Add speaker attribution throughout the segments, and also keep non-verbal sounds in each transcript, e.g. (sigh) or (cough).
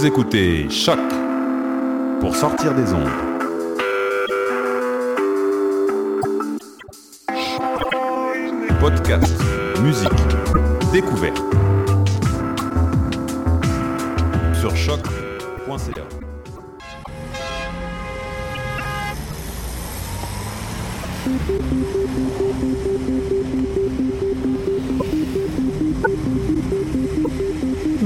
Speaker 1: Vous écoutez Choc pour sortir des ondes. Podcast, musique, découverte. Sur choc.ca.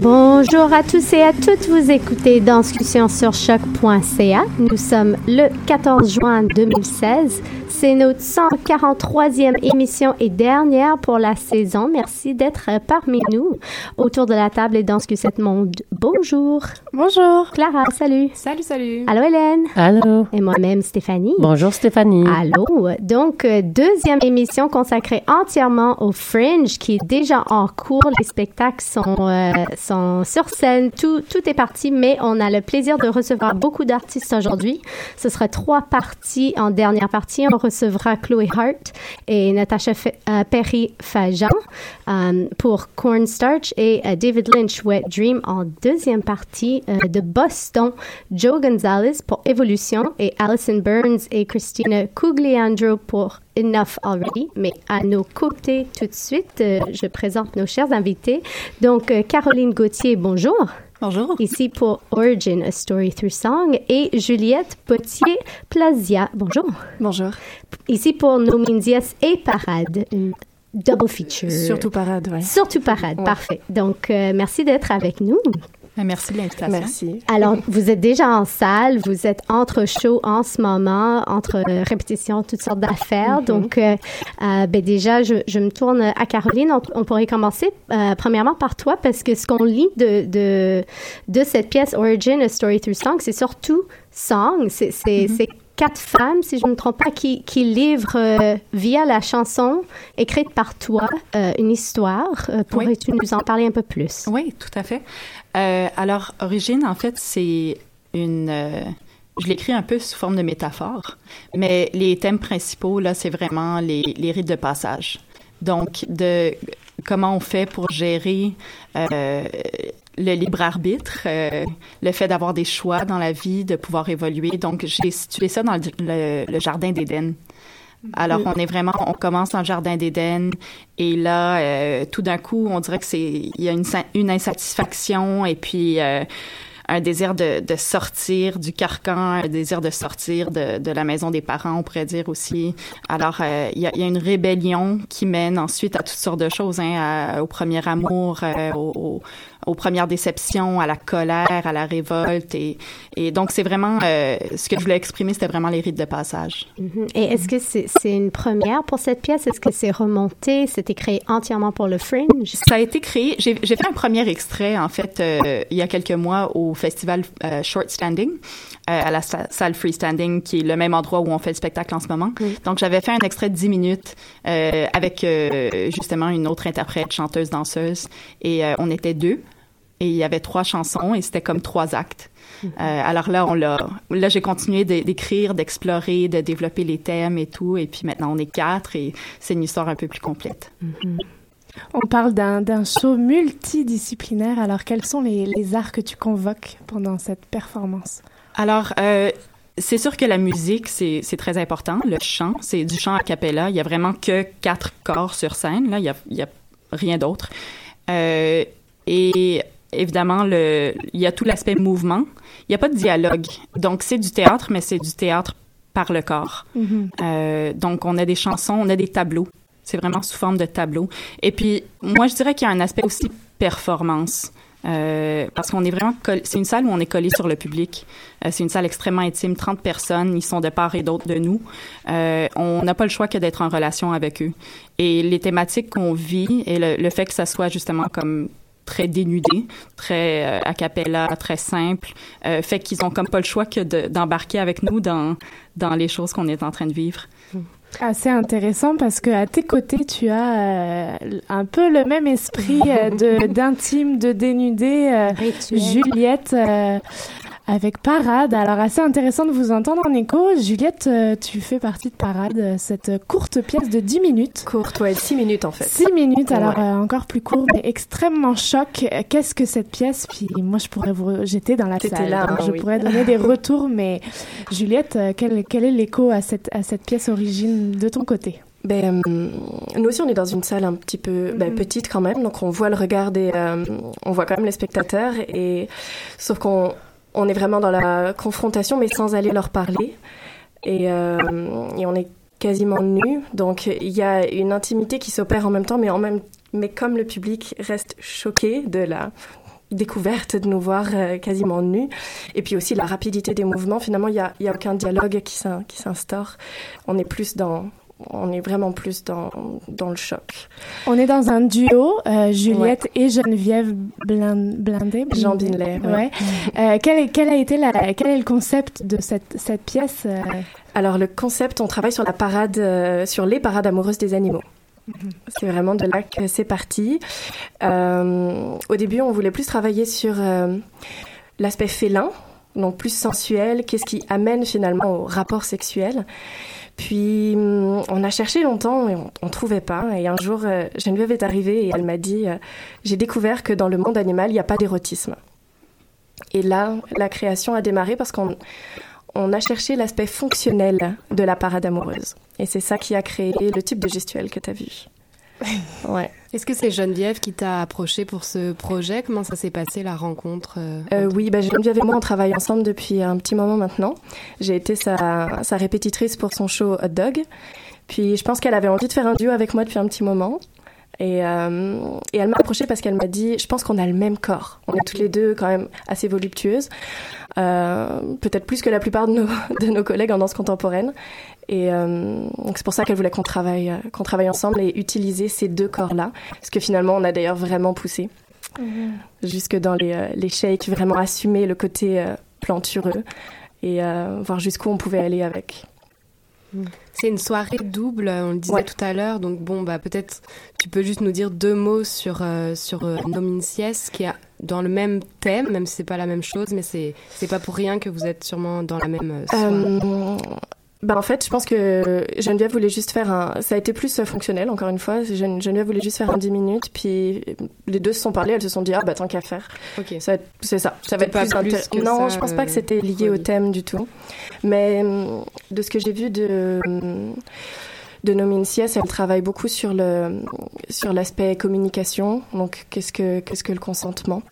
Speaker 2: Bonjour à tous et à toutes, vous écoutez Danscussion sur choc.ca. Nous sommes le 14 juin 2016. C'est notre 143e émission et dernière pour la saison. Merci d'être parmi nous autour de la table et Danscussette Monde. Bonjour.
Speaker 3: Bonjour.
Speaker 2: Clara, salut.
Speaker 3: Salut, salut.
Speaker 2: Allô Hélène.
Speaker 3: Allô.
Speaker 2: Et moi-même Stéphanie.
Speaker 3: Bonjour Stéphanie.
Speaker 2: Allô. Donc, euh, deuxième émission consacrée entièrement au Fringe qui est déjà en cours. Les spectacles sont, euh, sont sur scène. Tout, tout est parti, mais on a le plaisir de recevoir beaucoup d'artistes aujourd'hui. Ce sera trois parties. En dernière partie, on recevra Chloé Hart et Natasha euh, Perry-Fajan euh, pour Cornstarch et euh, David Lynch, Wet Dream en deuxième partie de Boston, Joe Gonzalez pour Evolution et Alison Burns et Christina Cugliandro pour Enough Already. Mais à nos côtés tout de suite, je présente nos chers invités. Donc, Caroline Gauthier, bonjour.
Speaker 3: Bonjour.
Speaker 2: Ici pour Origin, A Story Through Song. Et Juliette Potier-Plazia, bonjour.
Speaker 3: Bonjour.
Speaker 2: Ici pour No Means Yes et Parade, une double feature.
Speaker 3: Surtout parade, ouais.
Speaker 2: Surtout Parade,
Speaker 3: Ouais.
Speaker 2: parfait. Donc, euh, merci d'être avec nous.
Speaker 4: Merci de l'invitation.
Speaker 3: Merci.
Speaker 2: Alors, vous êtes déjà en salle, vous êtes entre shows en ce moment, entre répétitions, toutes sortes d'affaires. Donc, euh, euh, ben déjà, je, je me tourne à Caroline. On, on pourrait commencer euh, premièrement par toi, parce que ce qu'on lit de, de, de cette pièce Origin, A Story Through Song, c'est surtout song. C'est c'est- c'est quatre femmes, si je ne me trompe pas, qui, qui livrent euh, via la chanson écrite par toi euh, une histoire. Euh, Pourrais-tu nous en parler un peu plus?
Speaker 4: Oui, tout à fait. Euh, alors, Origine, en fait, c'est une. euh, je l'écris un peu sous forme de métaphore, mais les thèmes principaux, là, c'est vraiment les, rites de passage. Donc, de comment on fait pour gérer euh, le libre arbitre, euh, le fait d'avoir des choix dans la vie, de pouvoir évoluer. Donc, j'ai situé ça dans le, le- le jardin d'Éden. Alors, on est vraiment, on commence dans le jardin d'Éden et là, euh, tout d'un coup, on dirait que c'est, il y a une, sa- une insatisfaction et puis euh, un désir de, sortir du carcan, un désir de sortir de, la maison des parents, on pourrait dire aussi. Alors, euh, il y, a, une rébellion qui mène ensuite à toutes sortes de choses, hein, au premier amour, au- aux premières déceptions, à la colère, à la révolte. Et, et donc, c'est vraiment, euh, ce que je voulais exprimer, c'était vraiment les rites de passage.
Speaker 2: Mhm. Et est-ce que c'est une première pour cette pièce? Est-ce que c'est remonté? C'était créé entièrement pour le Fringe?
Speaker 4: Ça a été créé. J'ai fait un premier extrait, en fait, euh, il y a quelques mois au festival euh, Short Standing, à la sa- salle Freestanding, qui est le même endroit où on fait le spectacle en ce moment. Donc, j'avais fait un extrait de 10 minutes avec justement une autre interprète, chanteuse, danseuse, et on était deux. Et il y avait trois chansons et c'était comme trois actes. Euh, alors là, on l'a, là, j'ai continué d'écrire, d'explorer, de développer les thèmes et tout. Et puis maintenant, on est quatre et c'est une histoire un peu plus complète.
Speaker 5: On parle d'un d'un show multidisciplinaire. Alors, quels sont les, les arts que tu convoques pendant cette performance?
Speaker 4: Alors, euh, c'est sûr que la musique, c'est c'est très important. Le chant, c'est du chant a cappella. Il y a vraiment que quatre corps sur scène. Là, il y a, il y a rien d'autre. Euh, et évidemment, le, il y a tout l'aspect mouvement. Il n'y a pas de dialogue. Donc, c'est du théâtre, mais c'est du théâtre par le corps. Euh, donc, on a des chansons, on a des tableaux. C'est vraiment sous forme de tableau. Et puis, moi, je dirais qu'il y a un aspect aussi performance. Euh, parce qu'on est vraiment c'est une salle où on est collé sur le public. Euh, c'est une salle extrêmement intime, 30 personnes, ils sont de part et d'autre de nous. Euh, on n'a pas le choix que d'être en relation avec eux. Et les thématiques qu'on vit et le, le fait que ça soit justement comme très dénudé, très euh, a cappella, très simple, euh, fait qu'ils ont comme pas le choix que de- d'embarquer avec nous dans dans les choses qu'on est en train de vivre.
Speaker 5: Assez intéressant parce que à tes côtés, tu as euh, un peu le même esprit euh, de d'intime, de dénudé. euh. Juliette euh, avec Parade. Alors assez intéressant de vous entendre en écho. Juliette, euh, tu fais partie de Parade, euh, cette courte pièce de 10 minutes.
Speaker 3: Courte, ouais, 6 minutes en fait.
Speaker 5: 6 minutes, alors
Speaker 3: Ouais.
Speaker 5: euh, encore plus court, mais extrêmement choc. Qu'est-ce que cette pièce? Puis moi, je pourrais vous... J'étais dans la salle,
Speaker 3: là, hein,
Speaker 5: je
Speaker 3: oui.
Speaker 5: pourrais donner des retours, mais Juliette, quel, quel est l'écho à cette, à cette pièce origine de ton côté?
Speaker 3: Ben, nous aussi, on est dans une salle un petit peu ben, petite quand même, donc on voit le regard des, euh, on voit quand même les spectateurs et sauf qu'on on est vraiment dans la confrontation, mais sans aller leur parler. Et, euh, et on est quasiment nus, donc il y a une intimité qui s'opère en même temps, mais comme le public reste choqué de la découverte de nous voir euh, quasiment nus et puis aussi la rapidité des mouvements finalement il y a, il y a aucun dialogue qui s'instaure. On est plus dans on est vraiment plus dans, dans le choc.
Speaker 5: On est dans un duo, euh, Juliette et Geneviève Blin- Blindé.
Speaker 3: Jean Binley, ouais.
Speaker 5: Ouais. Euh, quel, est, quel a été la, quel est le concept de cette, cette pièce euh,
Speaker 3: Alors le concept, on travaille sur la parade, euh, sur les parades amoureuses des animaux. C'est vraiment de là que c'est parti. Au début, on voulait plus travailler sur l'aspect félin, donc plus sensuel, qu'est-ce qui amène finalement au rapport sexuel. Puis hum, on a cherché longtemps et on, on trouvait pas. Et un jour, euh, Geneviève est arrivée et elle m'a dit euh, j'ai découvert que dans le monde animal, il n'y a pas d'érotisme. Et là, la création a démarré parce qu'on on a cherché l'aspect fonctionnel de la parade amoureuse. Et c'est ça qui a créé le type de gestuelle que tu as vu. (laughs) Ouais.
Speaker 6: Est-ce que c'est Geneviève qui t'a approché pour ce projet? Comment ça s'est passé la rencontre euh,
Speaker 3: Euh, oui, bah, Geneviève et moi, on travaille ensemble depuis un petit moment maintenant. J'ai été sa, sa répétitrice pour son show Hot Dog. Puis je pense qu'elle avait envie de faire un duo avec moi depuis un petit moment. Et, euh, et elle m'a approchée parce qu'elle m'a dit, je pense qu'on a le même corps. On est toutes les deux quand même assez voluptueuses. Euh, Peut-être plus que la plupart de nos, (laughs) de nos collègues en danse contemporaine. Et euh, donc c'est pour ça qu'elle voulait qu'on travaille, euh, qu'on travaille ensemble et utiliser ces deux corps-là. Parce que finalement, on a d'ailleurs vraiment poussé. Jusque dans les, les shakes, vraiment assumer le côté plantureux et voir jusqu'où on pouvait aller avec.
Speaker 6: C'est une soirée double, on le disait
Speaker 3: Ouais.
Speaker 6: tout à l'heure. Donc bon, bah peut-être tu peux juste nous dire deux mots sur euh, sur euh, Nomincies, qui est dans le même thème, même si c'est pas la même chose, mais c'est c'est pas pour rien que vous êtes sûrement dans la même euh, soirée.
Speaker 3: Euh, bah en fait, je pense que Geneviève voulait juste faire un. Ça a été plus euh, fonctionnel, encore une fois. Gene- Geneviève voulait juste faire un 10 minutes, puis les deux se sont parlé, elles se sont dit, ah bah tant qu'à faire.
Speaker 6: ok.
Speaker 3: Ça va être- C'est ça. Ça va être plus,
Speaker 6: plus
Speaker 3: intér-
Speaker 6: que
Speaker 3: Non,
Speaker 6: ça,
Speaker 3: je pense pas que
Speaker 6: euh,
Speaker 3: c'était lié au thème du tout. Mais de ce que j'ai vu de de Nomincias, elle travaille beaucoup sur le sur l'aspect communication. Donc qu'est-ce que qu'est-ce que le consentement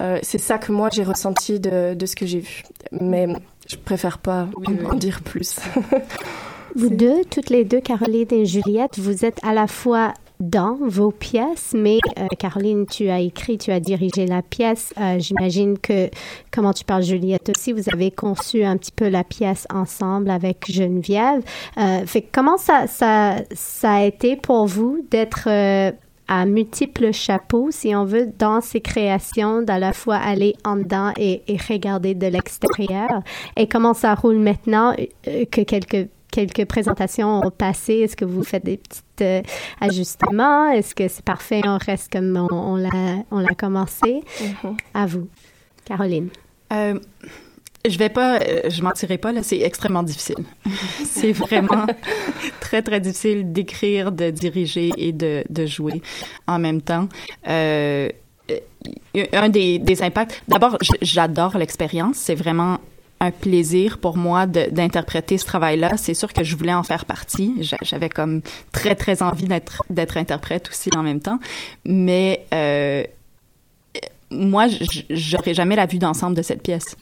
Speaker 3: Euh, C'est ça que moi j'ai ressenti de de ce que j'ai vu. Mais je préfère pas
Speaker 6: Oui, oui.
Speaker 3: en dire plus. (laughs)
Speaker 2: Vous deux, toutes les deux, Caroline et Juliette, vous êtes à la fois dans vos pièces, mais euh, Caroline, tu as écrit, tu as dirigé la pièce. Euh, J'imagine que, comment tu parles, Juliette aussi, vous avez conçu un petit peu la pièce ensemble avec Geneviève. Euh, fait comment ça, ça, ça a été pour vous d'être euh, à multiples chapeaux, si on veut, dans ces créations, d'à la fois aller en dedans et, et regarder de l'extérieur? Et comment ça roule maintenant euh, que quelques quelques présentations ont passé, est-ce que vous faites des petits euh, ajustements? Est-ce que c'est parfait, on reste comme on, on l'a, on l'a commencé?
Speaker 3: Mhm.
Speaker 2: À vous, Caroline.
Speaker 4: Euh, je vais pas, euh, je mentirai pas là, c'est extrêmement difficile. (laughs) c'est vraiment (laughs) très très difficile d'écrire, de diriger et de, de jouer en même temps. Euh, euh, un des, des impacts. D'abord, j'adore l'expérience. C'est vraiment un plaisir pour moi d'interpréter ce travail-là. C'est sûr que je voulais en faire partie. J'a- J'avais comme très très envie d'être d'être interprète aussi en même temps, mais euh, moi, j'aurais jamais la vue d'ensemble de cette pièce.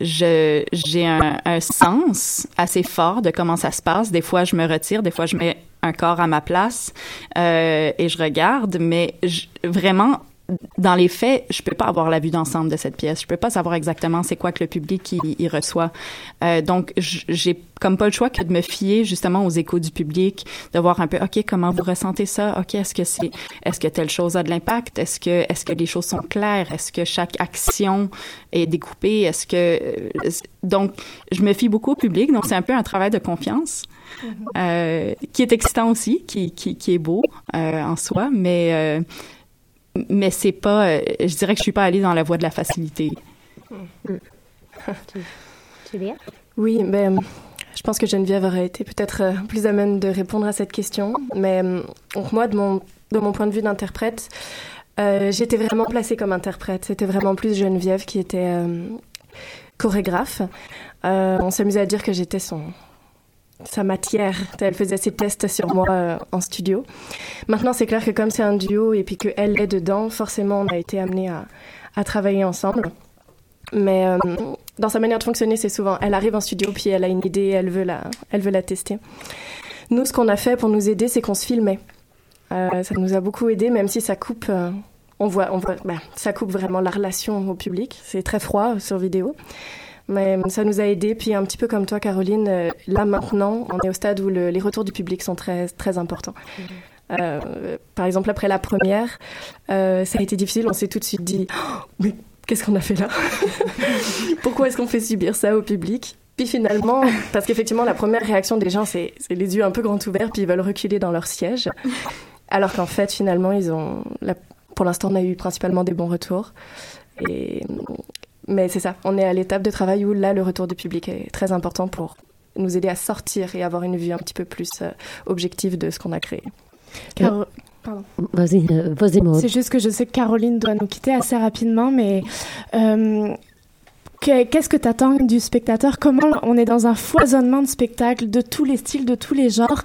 Speaker 4: Je j'ai un, un sens assez fort de comment ça se passe. Des fois, je me retire, des fois, je mets un corps à ma place euh, et je regarde, mais je- vraiment dans les faits, je peux pas avoir la vue d'ensemble de cette pièce. Je peux pas savoir exactement c'est quoi que le public y, y reçoit. Euh, donc, j'ai comme pas le choix que de me fier justement aux échos du public, de voir un peu, ok, comment vous ressentez ça? Ok, est-ce que c'est, est-ce que telle chose a de l'impact? Est-ce que, est-ce que les choses sont claires? Est-ce que chaque action est découpée? Est-ce que euh, donc, je me fie beaucoup au public. Donc, c'est un peu un travail de confiance. Euh, qui est excitant aussi, qui, qui, qui est beau euh, en soi, mais euh, mais c'est pas, euh, je dirais que je suis pas allée dans la voie de la facilité. (laughs)
Speaker 2: Julia?
Speaker 3: Oui, ben, je pense que Geneviève aurait été peut-être euh, plus à même de répondre à cette question. Mais euh, donc moi, de mon, de mon point de vue d'interprète, euh, j'étais vraiment placée comme interprète. C'était vraiment plus Geneviève qui était euh, chorégraphe. Euh, on s'amusait à dire que j'étais son sa matière. Elle faisait ses tests sur moi euh, en studio. Maintenant, c'est clair que comme c'est un duo et puis qu'elle est dedans, forcément, on a été amené à, travailler ensemble. Mais euh, dans sa manière de fonctionner, c'est souvent, elle arrive en studio, puis elle a une idée, elle veut la, elle veut la tester. Nous, ce qu'on a fait pour nous aider, c'est qu'on se filmait. Euh, ça nous a beaucoup aidé, même si ça coupe, on voit, on voit, ben, ça coupe vraiment la relation au public. C'est très froid sur vidéo. Mais ça nous a aidé. Puis un petit peu comme toi, Caroline, euh, là maintenant, on est au stade où le- les retours du public sont très, très importants. Euh, par exemple, après la première, euh, ça a été difficile. On s'est tout de suite dit, Oh, mais qu'est-ce qu'on a fait là? (laughs) Pourquoi est-ce qu'on fait subir ça au public? Puis finalement, parce qu'effectivement, la première réaction des gens, c'est c'est les yeux un peu grands ouverts, puis ils veulent reculer dans leur siège. Alors qu'en fait, finalement, ils ont. la- Pour l'instant, on a eu principalement des bons retours. Et... Mais c'est ça, on est à l'étape de travail où là, le retour du public est très important pour nous aider à sortir et avoir une vue un petit peu plus euh, objective de ce qu'on a créé.
Speaker 5: Caro- Pardon.
Speaker 7: Vas-y, euh, vas-y, Maud.
Speaker 5: C'est juste que je sais que Caroline doit nous quitter assez rapidement, mais euh, qu'est-ce que tu attends du spectateur? Comment on est dans un foisonnement de spectacles de tous les styles, de tous les genres?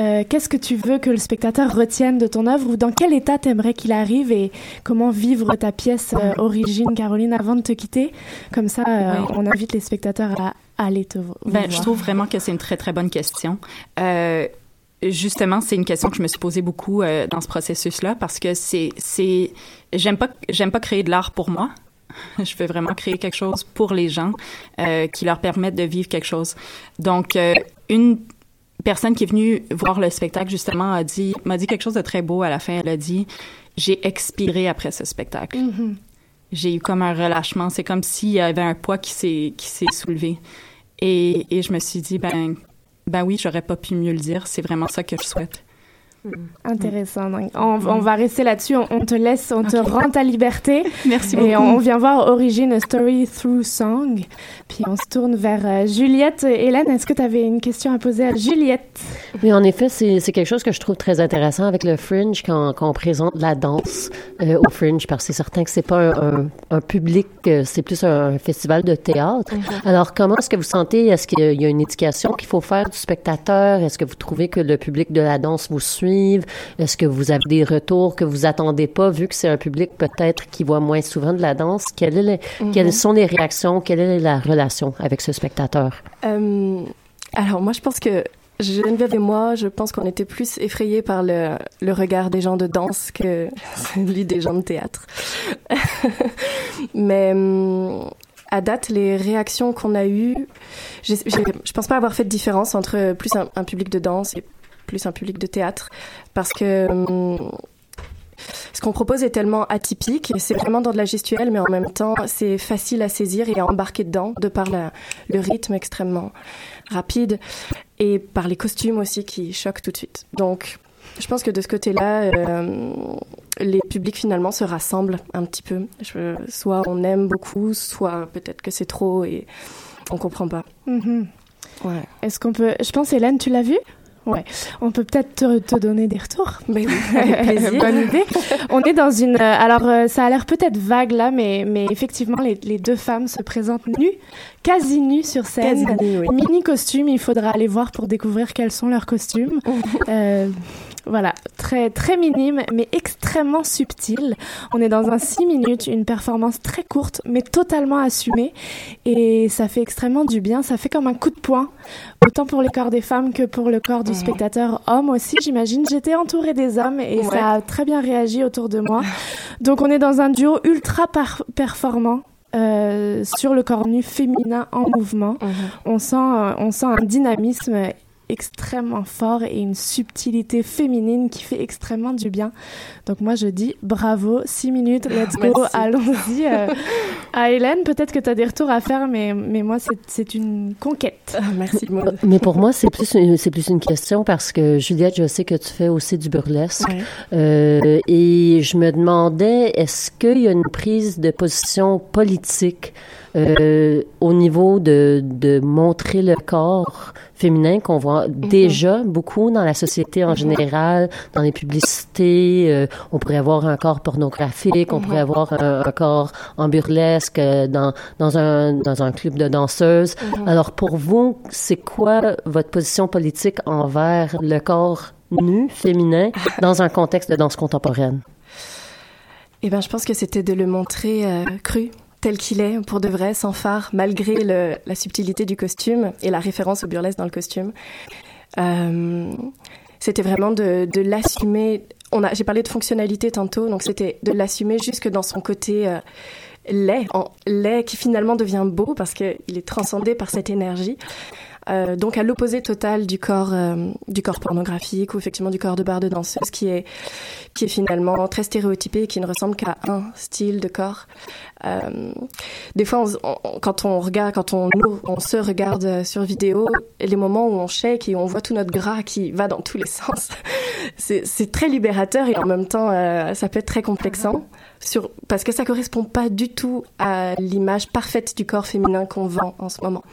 Speaker 5: Euh, Qu'est-ce que tu veux que le spectateur retienne de ton œuvre? Ou dans quel état t'aimerais qu'il arrive et comment vivre ta pièce euh, origine, Caroline, avant de te quitter? Comme ça, euh, on invite les spectateurs à aller te
Speaker 4: Ben,
Speaker 5: voir.
Speaker 4: je trouve vraiment que c'est une très très bonne question. Euh, justement, c'est une question que je me suis posée beaucoup dans ce processus-là parce que c'est c'est j'aime pas j'aime pas créer de l'art pour moi. (laughs) Je veux vraiment créer quelque chose pour les gens euh, qui leur permettent de vivre quelque chose. Donc euh, une personne qui est venue voir le spectacle justement a dit m'a dit quelque chose de très beau à la fin. Elle a dit j'ai expiré après ce spectacle.
Speaker 5: Mhm.
Speaker 4: J'ai eu comme un relâchement. C'est comme s'il y avait un poids qui s'est qui s'est soulevé. Et, et je me suis dit, ben, ben oui, j'aurais pas pu mieux le dire. C'est vraiment ça que je souhaite.
Speaker 5: Intéressant. Donc, on, on va rester là-dessus. On, on te laisse, on te rend ta liberté. (laughs)
Speaker 4: Merci
Speaker 5: Et
Speaker 4: beaucoup.
Speaker 5: on, on vient voir Origin A Story Through Song. Puis on se tourne vers euh, Juliette. Hélène, est-ce que tu avais une question à poser à Juliette?
Speaker 7: Oui, en effet, c'est quelque chose que je trouve très intéressant avec le Fringe quand, quand on présente la danse euh, au Fringe, parce que c'est certain que c'est pas un, un- un public, euh, c'est plus un, un festival de théâtre. Alors, comment est-ce que vous sentez, est-ce qu'il y a une éducation qu'il faut faire du spectateur? Est-ce que vous trouvez que le public de la danse vous Est-ce que vous avez des retours que vous attendez pas, vu que c'est un public peut-être qui voit moins souvent de la danse? Quelle est le-
Speaker 3: Mhm.
Speaker 7: Quelles sont les réactions? Quelle est la relation avec ce spectateur?
Speaker 3: Euh, alors moi, je pense que Geneviève et moi, je pense qu'on était plus effrayés par le, le regard des gens de danse que (laughs) celui des gens de théâtre. (laughs) Mais hum, à date, les réactions qu'on a eues, je pense pas avoir fait de différence entre plus un, un public de danse et plus un public de théâtre, parce que hum, ce qu'on propose est tellement atypique, c'est vraiment dans de la gestuelle, mais en même temps, c'est facile à saisir et à embarquer dedans, de par la- le rythme extrêmement rapide. et par les costumes aussi qui choquent tout de suite. Donc, je pense que de ce côté-là, euh, les publics finalement se rassemblent un petit peu. Je- soit on aime beaucoup, soit peut-être que c'est trop et on comprend pas.
Speaker 5: Mhm.
Speaker 3: Ouais.
Speaker 5: Est-ce qu'on peut. Je pense, Hélène, tu l'as vu? Ouais. On peut peut-être te, te donner des retours.
Speaker 3: Mais oui, (laughs) avec plaisir.
Speaker 5: Bonne idée. On est dans une. euh, Alors, euh, ça a l'air peut-être vague là, mais, mais effectivement, les, les deux femmes se présentent nues, quasi nues sur scène.
Speaker 3: Quasi nues, oui.
Speaker 5: Mini costumes, il faudra aller voir pour découvrir quels sont leurs costumes. (laughs) Euh, voilà, très très minime, mais extrêmement subtil. On est dans un 6 minutes, une performance très courte, mais totalement assumée, et ça fait extrêmement du bien. Ça fait comme un coup de poing, autant pour les corps des femmes que pour le corps du spectateur homme aussi, j'imagine. J'étais entourée des hommes et
Speaker 3: Ouais.
Speaker 5: ça a très bien réagi autour de moi. Donc on est dans un duo ultra performant. euh, sur le corps nu féminin en mouvement, on sent, euh, on sent un dynamisme extrêmement fort et une subtilité féminine qui fait extrêmement du bien. Donc moi je dis bravo, 6 minutes, let's go, allons-y. euh, (laughs) à Hélène, peut-être que tu as des retours à faire, mais, mais moi c'est- c'est une conquête.
Speaker 3: Ah, merci Maud.
Speaker 7: Mais pour moi, c'est plus, plus une question parce que Juliette, je sais que tu fais aussi du burlesque.
Speaker 3: Ouais.
Speaker 7: Euh, et je me demandais, est-ce qu'il y a une prise de position politique euh, au niveau de, de montrer le corps féminin qu'on voit déjà beaucoup dans la société en général, dans les publicités. euh, on pourrait avoir un corps pornographique, on pourrait avoir un, un corps en burlesque euh, dans, dans, un, dans un club de danseuses. Alors pour vous, c'est quoi votre position politique envers le corps nu féminin (laughs) dans un contexte de danse contemporaine?
Speaker 3: Eh ben, je pense que c'était de le montrer euh, cru, tel qu'il est, pour de vrai, sans phare, malgré la subtilité du costume et la référence au burlesque dans le costume. Euh, c'était vraiment de, l'assumer. J'ai parlé de fonctionnalité tantôt, donc c'était de l'assumer jusque dans son côté euh, laid, laid qui finalement devient beau parce qu'il est transcendé par cette énergie. Euh, donc à l'opposé total du corps euh, du corps pornographique ou effectivement du corps de barre de danseuse qui est qui est finalement très stéréotypé et qui ne ressemble qu'à un style de corps. Euh, des fois, quand on regarde, quand on, se regarde sur vidéo, les moments où on shake et on voit tout notre gras qui va dans tous les (laughs) sens, c'est très libérateur et en même temps, ça peut être très complexant. Sur, parce que ça correspond pas du tout à l'image parfaite du corps féminin qu'on vend en ce moment.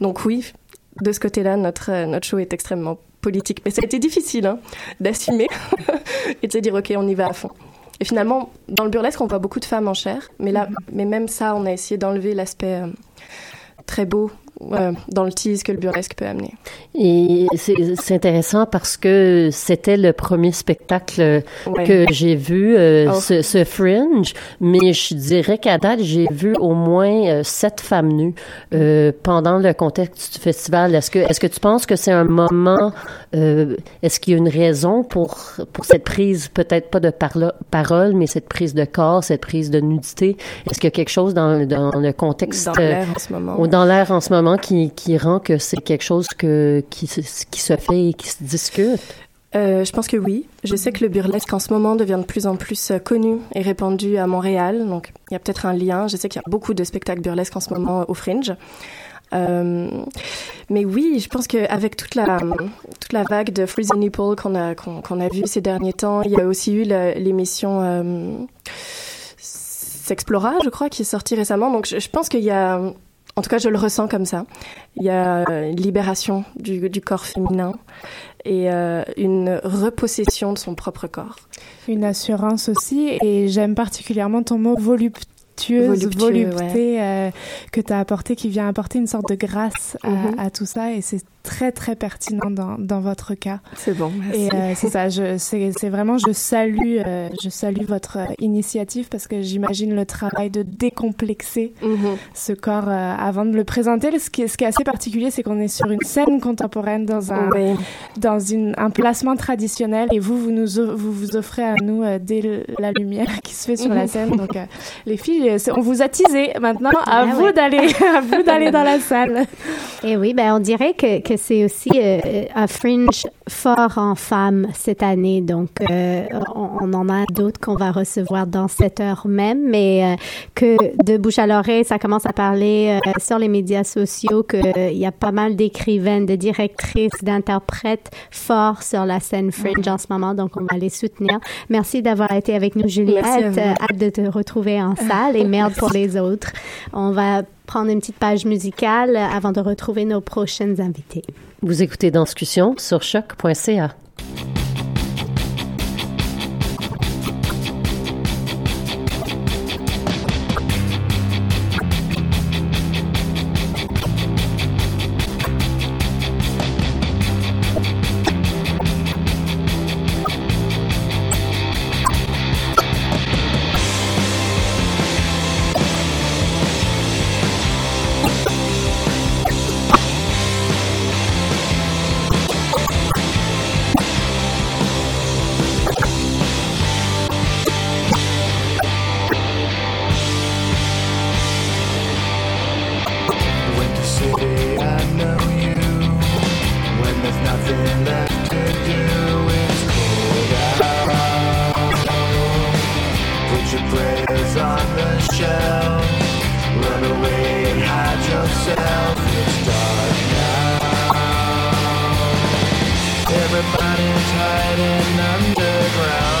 Speaker 3: Donc oui, de ce côté-là, notre, euh, notre show est extrêmement politique. Mais ça a été difficile hein, d'assumer (laughs) et de se dire, OK, on y va à fond. Et finalement, dans le burlesque, on voit beaucoup de femmes en chair. Mais là, mais même ça, on a essayé d'enlever l'aspect euh, très beau dans le tease que le burlesque peut amener.
Speaker 7: Et c'est intéressant parce que c'était le premier spectacle
Speaker 3: Ouais.
Speaker 7: que j'ai vu, euh,
Speaker 3: Oh.
Speaker 7: ce, ce Fringe, mais je dirais qu'à date, j'ai vu au moins euh, sept femmes nues euh, pendant le contexte du festival. Est-ce que, est-ce que tu penses que c'est un moment, est-ce qu'il y a une raison pour, pour cette prise, peut-être pas de parlo- parole, mais cette prise de corps, cette prise de nudité? Est-ce qu'il y a quelque chose dans, dans le contexte,
Speaker 3: Dans l'air en ce moment.
Speaker 7: ou dans l'air en ce moment? Qui, rend que c'est quelque chose que, qui, se- fait et qui se discute?
Speaker 3: Euh, je pense que oui. Je sais que le burlesque en ce moment devient de plus en plus euh, connu et répandu à Montréal. Donc il y a peut-être un lien. Je sais qu'il y a beaucoup de spectacles burlesques en ce moment au Fringe. Euh, mais oui, je pense qu'avec toute la, toute la vague de Freeze the Nipple qu'on a, qu'on a vu ces derniers temps, il y a aussi eu l'émission euh, S'Explora, je crois, qui est sortie récemment. Donc je pense qu'il y a, en tout cas je le ressens comme ça, il y a euh, une libération du, corps féminin et euh, une repossession de son propre corps.
Speaker 5: Une assurance aussi, et j'aime particulièrement ton mot voluptueuse,
Speaker 3: Voluptueux,
Speaker 5: volupté euh, que tu as apporté, qui vient apporter une sorte de grâce à,
Speaker 3: Mhm.
Speaker 5: à tout ça, et c'est très très pertinent dans, dans votre cas.
Speaker 3: C'est bon, merci.
Speaker 5: Et euh, c'est ça, c'est, vraiment, je salue, euh, je salue votre initiative parce que j'imagine le travail de décomplexer
Speaker 3: Mhm.
Speaker 5: ce corps euh, avant de le présenter. Ce qui est, ce qui est assez particulier, c'est qu'on est sur une scène contemporaine dans un,
Speaker 3: Oui.
Speaker 5: dans une, un placement traditionnel et vous, vous nous, vous, vous offrez à nous dès la lumière qui se fait sur la
Speaker 3: Mhm.
Speaker 5: scène. Donc, les filles, on vous a teasé. Maintenant, à
Speaker 2: Ah
Speaker 5: vous
Speaker 2: ouais.
Speaker 5: d'aller, (laughs) à vous d'aller dans la salle.
Speaker 2: Et oui, ben on dirait que, que c'est aussi euh, un fringe fort en femmes cette année. Donc, euh, on, on en a d'autres qu'on va recevoir dans cette heure même, mais euh, que de bouche à l'oreille, ça commence à parler euh, sur les médias sociaux qu'il y a pas mal d'écrivaines, de directrices, d'interprètes forts sur la scène fringe en ce moment. Donc, on va les soutenir. Merci d'avoir été avec nous, Juliette.
Speaker 3: À vous.
Speaker 2: Euh, hâte de te retrouver en salle et merde pour les autres. On va prendre une petite page musicale avant de retrouver nos prochaines invités.
Speaker 7: Vous écoutez Danscussion sur choc.ca.
Speaker 8: prayers on the shelf. Run away and hide yourself. It's dark now. Everybody's hiding underground.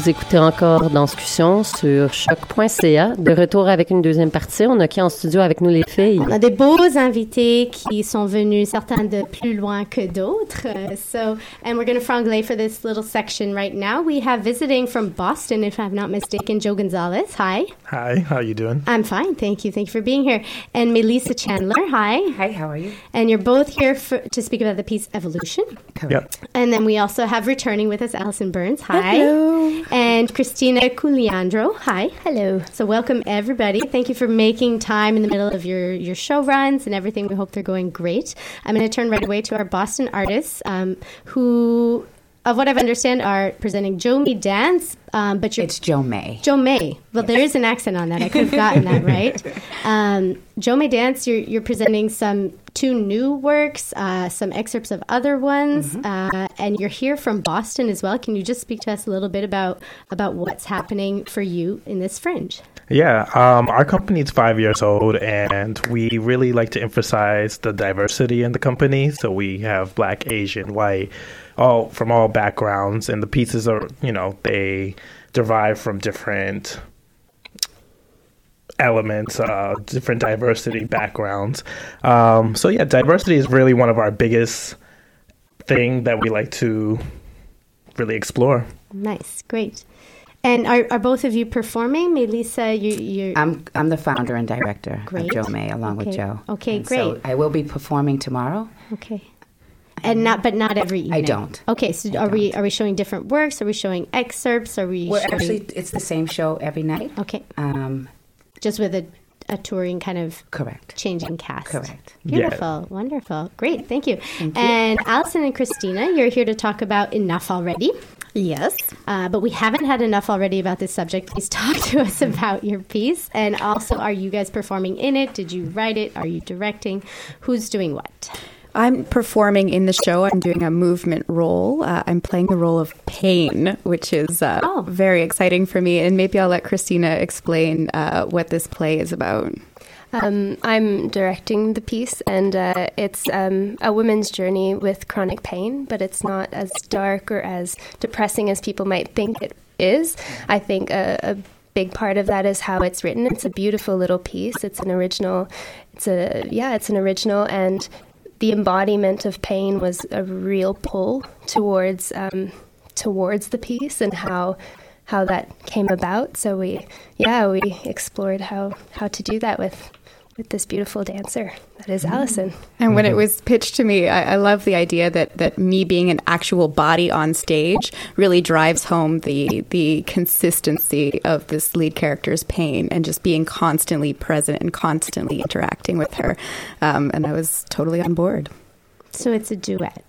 Speaker 7: Vous écoutez encore Danscussion sur choc.ca. De retour avec une deuxième partie. On a qui en studio avec nous les filles?
Speaker 2: On a des beaux invités qui sont venus, certains de plus loin que d'autres. Uh, so, and we're going to franglais for this little section right now. We have visiting from Boston, if I'm not mistaken, Joe Gonzalez. Hi.
Speaker 9: Hi, how you doing?
Speaker 2: I'm fine, thank you. Thank you for being here. And Melissa Chandler. Hi.
Speaker 10: Hi, how are you?
Speaker 2: And you're both here for, to speak about the piece Evolution.
Speaker 9: Yep.
Speaker 2: And then we also have returning with us Alison Burns. Hi.
Speaker 10: Hello.
Speaker 2: And Christina Cugliandro. Hi. Hello. So welcome everybody. Thank you for making time in the middle of your, your show runs and everything. We hope they're going great. I'm going to turn right away to our Boston artists um, who, of what I've understand, are presenting Joe May Dance. Um, but you're,
Speaker 10: It's Joe May.
Speaker 2: Joe May. Well, there is an accent on that. I could have gotten that (laughs) right. Um, Joe May Dance, you're, you're presenting some two new works, uh, some excerpts of other ones, uh, and you're here from Boston as well. Can you just speak to us a little bit about about what's happening for you in this fringe?
Speaker 9: Yeah, um, our company is five years old, and we really like to emphasize the diversity in the company. So we have black, Asian, white, all from all backgrounds, and the pieces are, you know, they derive from different elements, uh, different diversity backgrounds. Um, so yeah, diversity is really one of our biggest thing that we like to really explore.
Speaker 2: Nice, great. And are, are both of you performing? Melissa, you you
Speaker 10: I'm I'm the founder and director
Speaker 2: Great.
Speaker 10: of Joe May, along
Speaker 2: Okay.
Speaker 10: with Joe.
Speaker 2: Okay,
Speaker 10: And So
Speaker 2: great.
Speaker 10: I will be performing tomorrow.
Speaker 2: okay. And not, but not every evening.
Speaker 10: I don't.
Speaker 2: Okay, so are we are we showing different works? Are we showing excerpts? Are we?
Speaker 10: We're
Speaker 2: showing,
Speaker 10: actually it's the same show every night.
Speaker 2: Okay.
Speaker 10: Um,
Speaker 2: just with a, a touring kind of
Speaker 10: correct
Speaker 2: changing cast.
Speaker 10: Correct.
Speaker 2: Beautiful, wonderful, great, thank you.
Speaker 10: Thank you.
Speaker 2: And Alison and Christina, you're here to talk about enough already.
Speaker 11: Yes.
Speaker 2: Uh, but we haven't had enough already about this subject. Please talk to us (laughs) about your piece. And also, are you guys performing in it? Did you write it? Are you directing? Who's doing what?
Speaker 11: I'm performing in the show. I'm doing a movement role. Uh, I'm playing the role of pain, which is uh,
Speaker 2: Oh.
Speaker 11: very exciting for me. And maybe I'll let Christina explain uh, what this play is about.
Speaker 12: Um, I'm directing the piece, and uh, it's um, a woman's journey with chronic pain, but it's not as dark or as depressing as people might think it is. I think a, a big part of that is how it's written. It's a beautiful little piece. It's an original. It's a yeah. It's an original, and the embodiment of pain was a real pull towards um, towards the piece and how how that came about. So we yeah we explored how how to do that with with this beautiful dancer that is Alison.
Speaker 11: And when it was pitched to me, I, I love the idea that, that me being an actual body on stage really drives home the the consistency of this lead character's pain and just being constantly present and constantly interacting with her. Um, and I was totally on board.
Speaker 2: So it's a duet.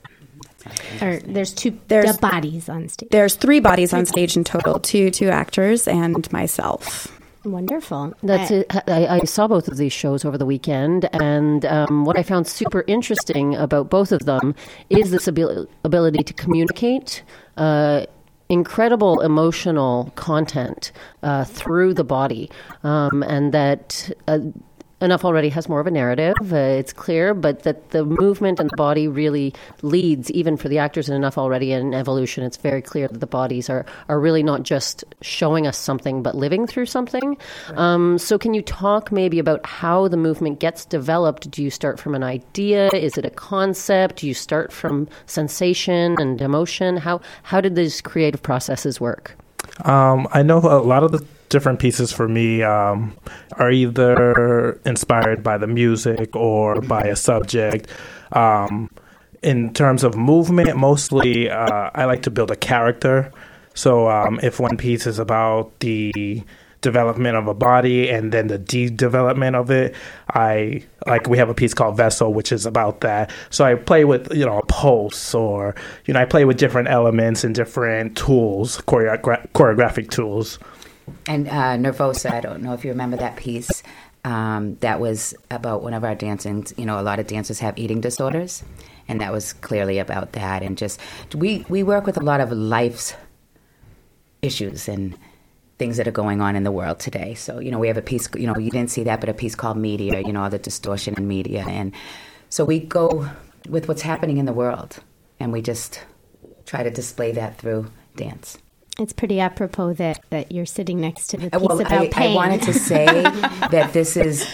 Speaker 2: Or there's two
Speaker 11: There's-
Speaker 2: bodies on stage.
Speaker 11: There's three bodies on stage in total, two two actors and myself.
Speaker 2: Wonderful.
Speaker 7: That's
Speaker 2: Uh,
Speaker 7: it. I, I saw both of these shows over the weekend, and um, what I found super interesting about both of them is this abil- ability to communicate. Uh, incredible emotional content uh, through the body, um, and that uh, enough already has more of a narrative. Uh, it's clear, but that the movement and the body really leads, even for the actors in enough already in evolution. It's very clear that the bodies are are really not just showing us something, but living through something. Um, so, can you talk maybe about how the movement gets developed? Do you start from an idea? Is it a concept? Do you start from sensation and emotion? How how did these creative processes work?
Speaker 9: Um, I know a lot of the different pieces for me um, are either inspired by the music or by a subject. Um, in terms of movement, mostly uh, I like to build a character. So um, if one piece is about the development of a body and then the de-development of it, I like we have a piece called Vessel, which is about that. So I play with you know a pulse or you know I play with different elements and different tools, choreogra- choreographic tools.
Speaker 10: And uh, Nervosa, I don't know if you remember that piece. Um, that was about one of our dancing. You know, a lot of dancers have eating disorders, and that was clearly about that. And just we we work with a lot of life's issues and things that are going on in the world today. So you know, we have a piece. You know, you didn't see that, but a piece called Media. You know, all the distortion in media, and so we go with what's happening in the world, and we just try to display that through dance.
Speaker 2: It's pretty apropos that, that you're sitting next to the piece
Speaker 10: Uh, Well,
Speaker 2: about
Speaker 10: I,
Speaker 2: pain.
Speaker 10: I wanted to say (laughs) that this is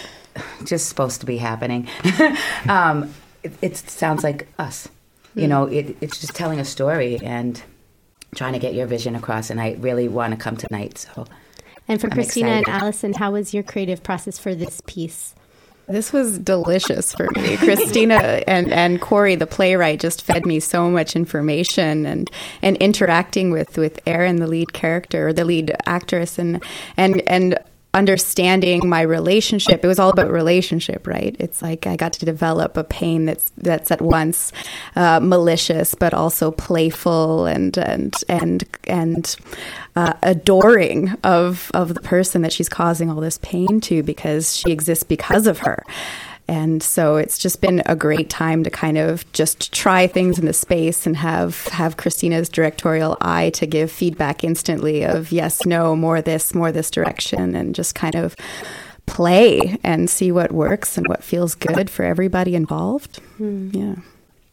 Speaker 10: just supposed to be happening. (laughs) um, it, it sounds like us. You
Speaker 2: Hmm.
Speaker 10: know, it, it's just telling a story and trying to get your vision across. And I really want to come tonight. So,
Speaker 2: and for
Speaker 10: I'm
Speaker 2: Christina and. Alison, how was your creative process for this piece?
Speaker 11: This was delicious for me. Christina and, and Corey, the playwright, just fed me so much information and, and interacting with, with Erin, the lead character, or the lead actress, and and and understanding my relationship. It was all about relationship, right? It's like I got to develop a pain that's that's at once uh, malicious but also playful and and and and uh, adoring of of the person that she's causing all this pain to because she exists because of her. And so it's just been a great time to kind of just try things in the space and have have Christina's directorial eye to give feedback instantly of yes, no, more this, more this direction, and just kind of play and see what works and what feels good for everybody involved. Hmm. Yeah.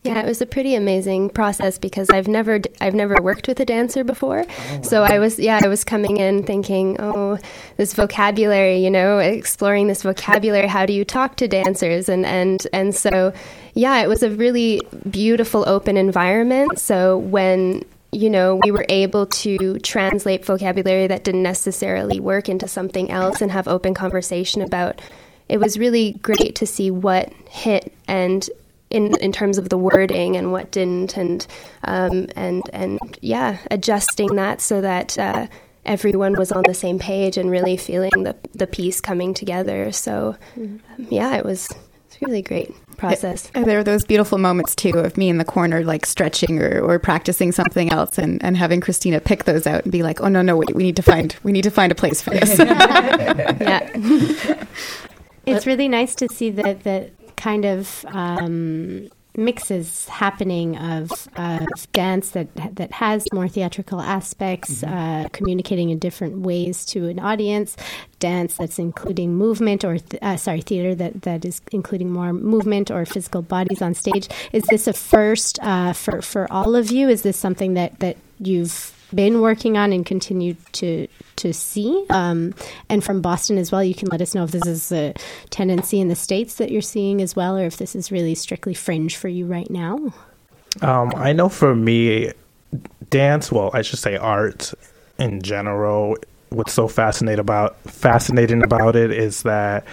Speaker 12: Yeah, it was a pretty amazing process because I've never I've never worked with a dancer before. Oh, so I was yeah, I was coming in thinking, "Oh, this vocabulary, you know, exploring this vocabulary, how do you talk to dancers?" And and and so yeah, it was a really beautiful open environment. So when you know, we were able to translate vocabulary that didn't necessarily work into something else and have open conversation about it was really great to see what hit and in in terms of the wording and what didn't and um, and and yeah adjusting that so that uh, everyone was on the same page and really feeling the the piece coming together so um, yeah it was it's really great process
Speaker 11: And there are those beautiful moments too of me in the corner, like stretching or, or practicing something else, and, and having Christina pick those out and be like, "Oh no, no, wait, we need to find we need to find a place for this." (laughs)
Speaker 12: yeah. (laughs) (laughs)
Speaker 2: It's really nice to see that that kind of um, mixes happening of, of dance that that has more theatrical aspects, uh, communicating in different ways to an audience. Dance that's including movement, or th- uh, sorry, theater that that is including more movement or physical bodies on stage. Is this a first uh, for for all of you? Is this something that that you've been working on and continue to to see um, and from boston as well you can let us know if this is a tendency in the states that you're seeing as well or if this is really strictly fringe for you right now
Speaker 9: Um, I know for me, dance. Well, I should say art in general. What's so fascinating about fascinating about it is that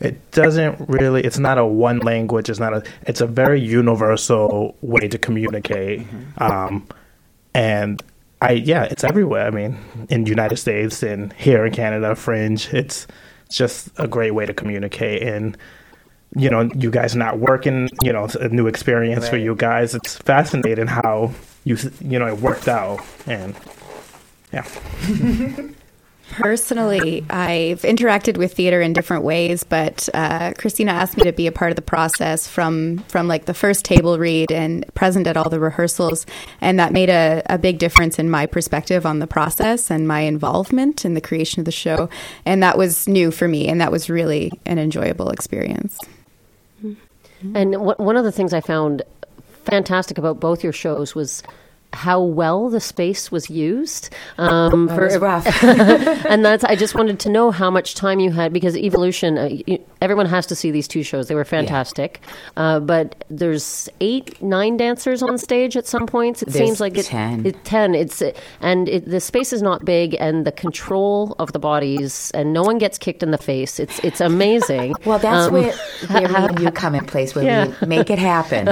Speaker 9: it doesn't really. It's not a one language. It's not a. It's a very universal way to communicate. Um, and I yeah, it's everywhere. I mean, in the United States and here in Canada, Fringe. It's just a great way to communicate and you know, you guys not working, you know, it's a new experience for you guys. It's fascinating how you, you know, it worked out. And yeah. (laughs)
Speaker 11: Personally, I've interacted with theater in different ways, but uh, Christina asked me to be a part of the process from from like the first table read and present at all the rehearsals, and that made a, a big difference in my perspective on the process and my involvement in the creation of the show, and that was new for me, and that was really an enjoyable experience.
Speaker 7: And wh- one of the things I found fantastic about both your shows was how well the space was used. Um,
Speaker 10: That was (laughs) rough. (laughs)
Speaker 7: and that's I just wanted to know how much time you had because Evolution. Uh, you, everyone has to see these two shows. They were fantastic. Uh, but there's eight, nine dancers on stage at some points. It
Speaker 10: There's
Speaker 7: seems like it,
Speaker 10: 10.
Speaker 7: it- ten. It's and it, the space is not big, and the control of the bodies, and no one gets kicked in the face. It's it's amazing. (laughs)
Speaker 10: Well, that's
Speaker 7: Um,
Speaker 10: where, where
Speaker 7: ha-
Speaker 10: you come in place, where
Speaker 7: Yeah.
Speaker 10: we make it happen.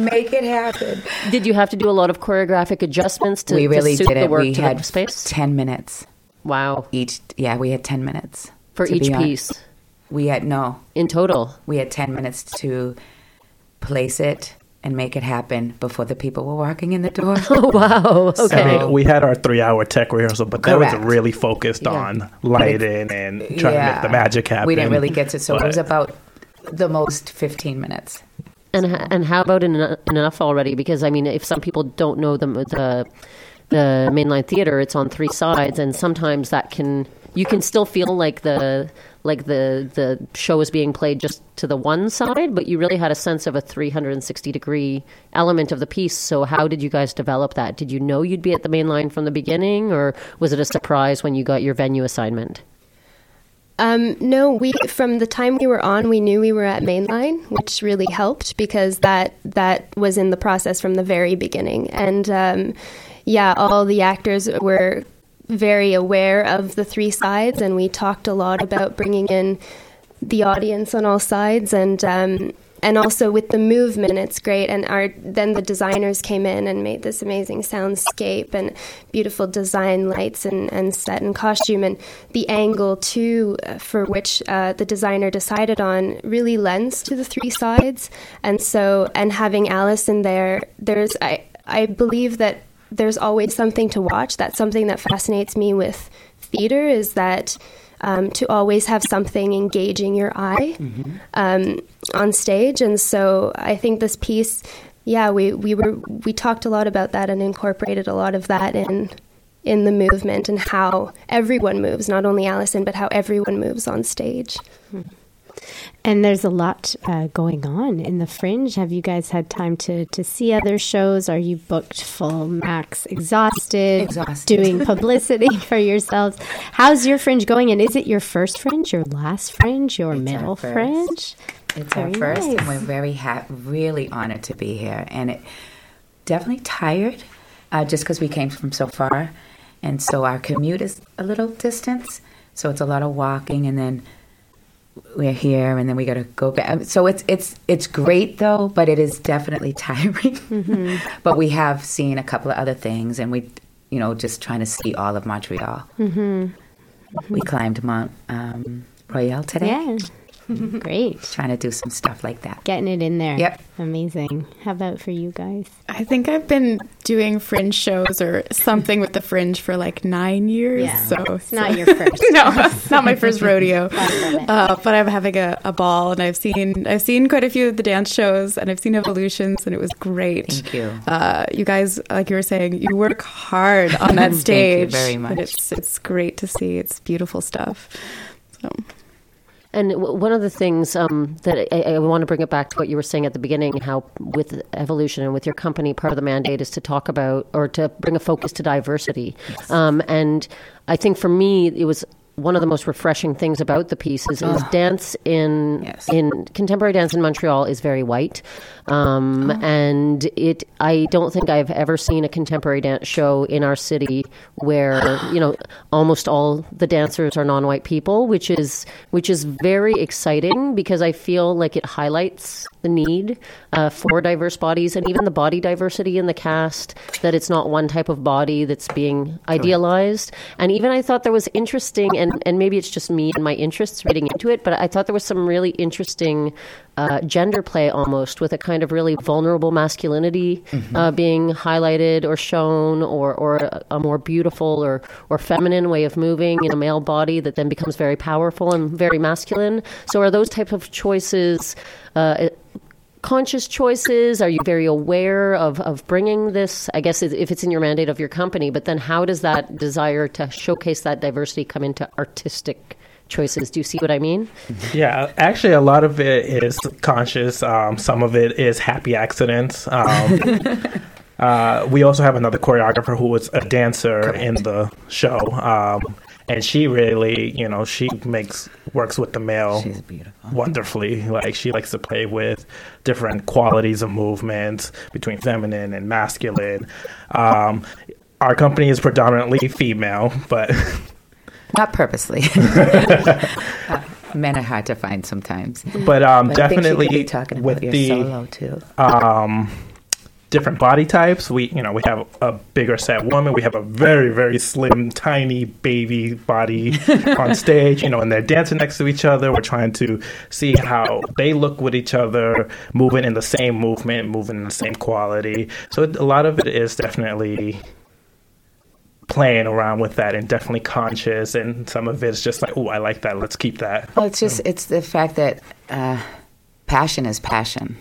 Speaker 10: make it happen.
Speaker 7: Did you have to do a lot of choreographic adjustments to,
Speaker 10: we really
Speaker 7: to suit
Speaker 10: did
Speaker 7: the
Speaker 10: it.
Speaker 7: work
Speaker 10: We
Speaker 7: to
Speaker 10: had
Speaker 7: the space?
Speaker 10: ten minutes.
Speaker 7: Wow.
Speaker 10: Each yeah, we had ten minutes
Speaker 7: For each
Speaker 10: be on-
Speaker 7: piece?
Speaker 10: We had no
Speaker 7: in total.
Speaker 10: We had ten minutes to place it and make it happen before the people were walking in the door.
Speaker 7: Oh (laughs) wow!
Speaker 9: Okay, So we had our three hour tech rehearsal, but that
Speaker 10: Correct.
Speaker 9: was really focused
Speaker 10: Yeah.
Speaker 9: on lighting and trying to make the magic happen.
Speaker 10: We didn't really get to, so it was about the most fifteen minutes.
Speaker 7: And and how about en- enough already? Because I mean, if some people don't know the the the mainline theater, it's on three sides, and sometimes that can you can still feel like the like the the show is being played just to the one side, but you really had a sense of a 360 degree element of the piece. So how did you guys develop that? Did you know you'd be at the Mainline from the beginning, or was it a surprise when you got your venue assignment?
Speaker 12: Um, no, we from the time we were on, we knew we were at Mainline, which really helped because that that was in the process from the very beginning. And um, yeah, all the actors were very aware of the three sides, and we talked a lot about bringing in the audience on all sides and. Um, and also with the movement, it's great. And our then the designers came in and made this amazing soundscape and beautiful design lights and, and set and costume. And the angle too, uh, for which uh, the designer decided on, really lends to the three sides. And so, and having Alice in there, there's I I believe that there's always something to watch. That's something that fascinates me with theater is that um, to always have something engaging your eye um, on stage. And so I think this piece, yeah, we, we were we talked a lot about that and incorporated a lot of that in in the movement and how everyone moves, not only Alison, but how everyone moves on stage.
Speaker 2: And there's a lot uh, going on in the Fringe. Have you guys had time to, to see other shows? Are you booked full max, exhausted,
Speaker 10: Exhausted.
Speaker 2: doing publicity (laughs) for yourselves? How's your Fringe going? And is it your first Fringe, your last Fringe, your middle. Fringe?
Speaker 10: It's our
Speaker 2: Very
Speaker 10: first, and
Speaker 2: nice.
Speaker 10: we're very ha- really honored to be here. And it definitely tired, uh, just because we came from so far, and so our commute is a little distance. So it's a lot of walking, and then we're here, and then we got to go back. So it's it's it's great though, but it is definitely (laughs) tiring. but we have seen a couple of other things, and we, you know, just trying to see all of Montreal.
Speaker 2: Mm-hmm.
Speaker 10: We climbed Mont um, Royale today.
Speaker 2: Yeah. (laughs) Great.
Speaker 10: Trying to do some stuff like that.
Speaker 2: Getting it in there.
Speaker 10: Yep.
Speaker 2: Amazing. How about for you guys?
Speaker 11: I think I've been doing fringe shows or something with the fringe for like nine years.
Speaker 2: Yeah.
Speaker 11: So
Speaker 2: It's not your (laughs) first.
Speaker 11: no, it's not my first rodeo. (laughs)
Speaker 2: I love it.
Speaker 11: Uh, but I'm having a, a ball, and I've seen I've seen quite a few of the dance shows, and I've seen evolutions, and it was great.
Speaker 10: Thank you.
Speaker 11: Uh, you guys, like you were saying, you work hard on that stage.
Speaker 10: Thank
Speaker 11: that
Speaker 10: you
Speaker 11: stage.
Speaker 10: very
Speaker 11: and
Speaker 10: much.
Speaker 11: it's it's great to see. It's beautiful stuff. So.
Speaker 7: And w- one of the things um, that I, I want to bring it back to what you were saying at the beginning, how with evolution and with your company, part of the mandate is to talk about or to bring a focus to diversity. Um, and I think for me, it was one of the most refreshing things about the piece is, is dance in in contemporary dance in Montreal is very white, um, and it. I don't think I've ever seen a contemporary dance show in our city where you know almost all the dancers are non-white people, which is which is very exciting because I feel like it highlights the need uh, for diverse bodies and even the body diversity in the cast. That it's not one type of body that's being idealized, and even I thought there was interesting and and maybe it's just me and my interests reading into it, but I thought there was some really interesting uh, gender play almost with a kind of really vulnerable masculinity uh, being highlighted or shown, or or a, a more beautiful or or feminine way of moving in a male body that then becomes very powerful and very masculine. So are those type of choices? Uh, conscious choices? Are you very aware of, of bringing this? I guess if if it's in your mandate of your company, but then how does that desire to showcase that diversity come into artistic choices? Do you see what I mean?
Speaker 9: Yeah, actually, a lot of it is conscious. Um, some of it is happy accidents. Um, (laughs) uh, we also have another choreographer who was a dancer in the show, um, and she really, you know, she makes works with the male wonderfully. Like she likes to play with different qualities of movement between feminine and masculine. Um, our company is predominantly female, but (laughs)
Speaker 10: Not purposely. Uh, (laughs) Men are hard to find sometimes.
Speaker 9: but um,
Speaker 10: I think she could
Speaker 9: definitely
Speaker 10: be talking
Speaker 9: with
Speaker 10: about your
Speaker 9: the
Speaker 10: solo too.
Speaker 9: um, different body types. We, you know, we have a bigger set woman. We have a very, very slim, tiny baby body (laughs) on stage. You know, and they're dancing next to each other. We're trying to see how they look with each other, moving in the same movement, moving in the same quality. So a lot of it is definitely playing around with that and definitely conscious and some of it's just like oh i like that let's keep that
Speaker 10: Well, it's just it's the fact that uh, passion is passion,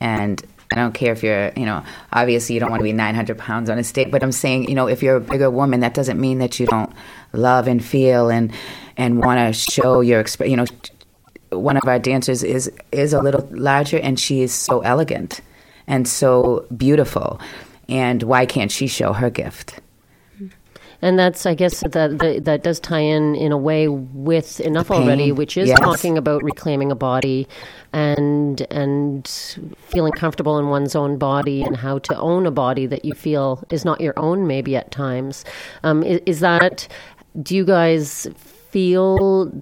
Speaker 10: and I don't care if you're you know obviously you don't want to be 900 pounds on a stage, but I'm saying you know if you're a bigger woman, that doesn't mean that you don't love and feel and and want to show your you know. One of our dancers is is a little larger, and she is so elegant and so beautiful, and why can't she show her gift?
Speaker 7: And that's, I guess, that that, that does tie in in a way with enough already, which is
Speaker 10: yes.
Speaker 7: talking about reclaiming a body and and feeling comfortable in one's own body and how to own a body that you feel is not your own, maybe at times. Um, is, is that? Do you guys feel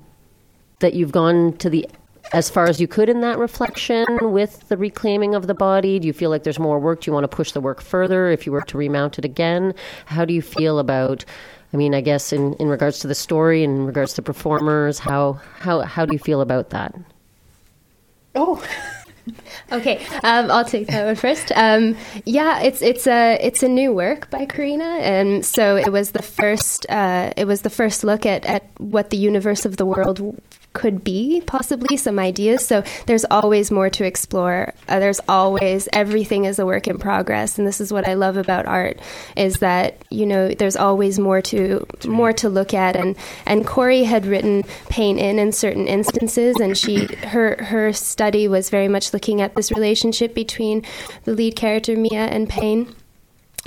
Speaker 7: that you've gone to the as far as you could in that reflection with the reclaiming of the body? Do you feel like there's more work? Do you want to push the work further if you were to remount it again? How do you feel about? I mean, I guess in, in regards to the story and in regards to performers, how how how do you feel about that?
Speaker 11: Oh. (laughs)
Speaker 13: Okay, um, I'll take that one first. Um, yeah, it's it's a it's a new work by Karina, and so it was the first uh, it was the first look at at what the universe of the world could be possibly some ideas. So there's always more to explore. Uh, there's always everything is a work in progress. And this is what i love about art is that you know there's always more to more to look at. And and corey had written pain in in certain instances. And she her her study was very much looking at this relationship between the lead character mia and pain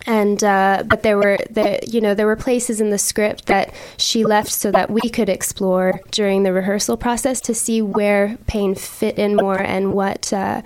Speaker 13: and uh, but there were the you know there were places in the script that she left so that we could explore during the rehearsal process to see where pain fit in more and what uh,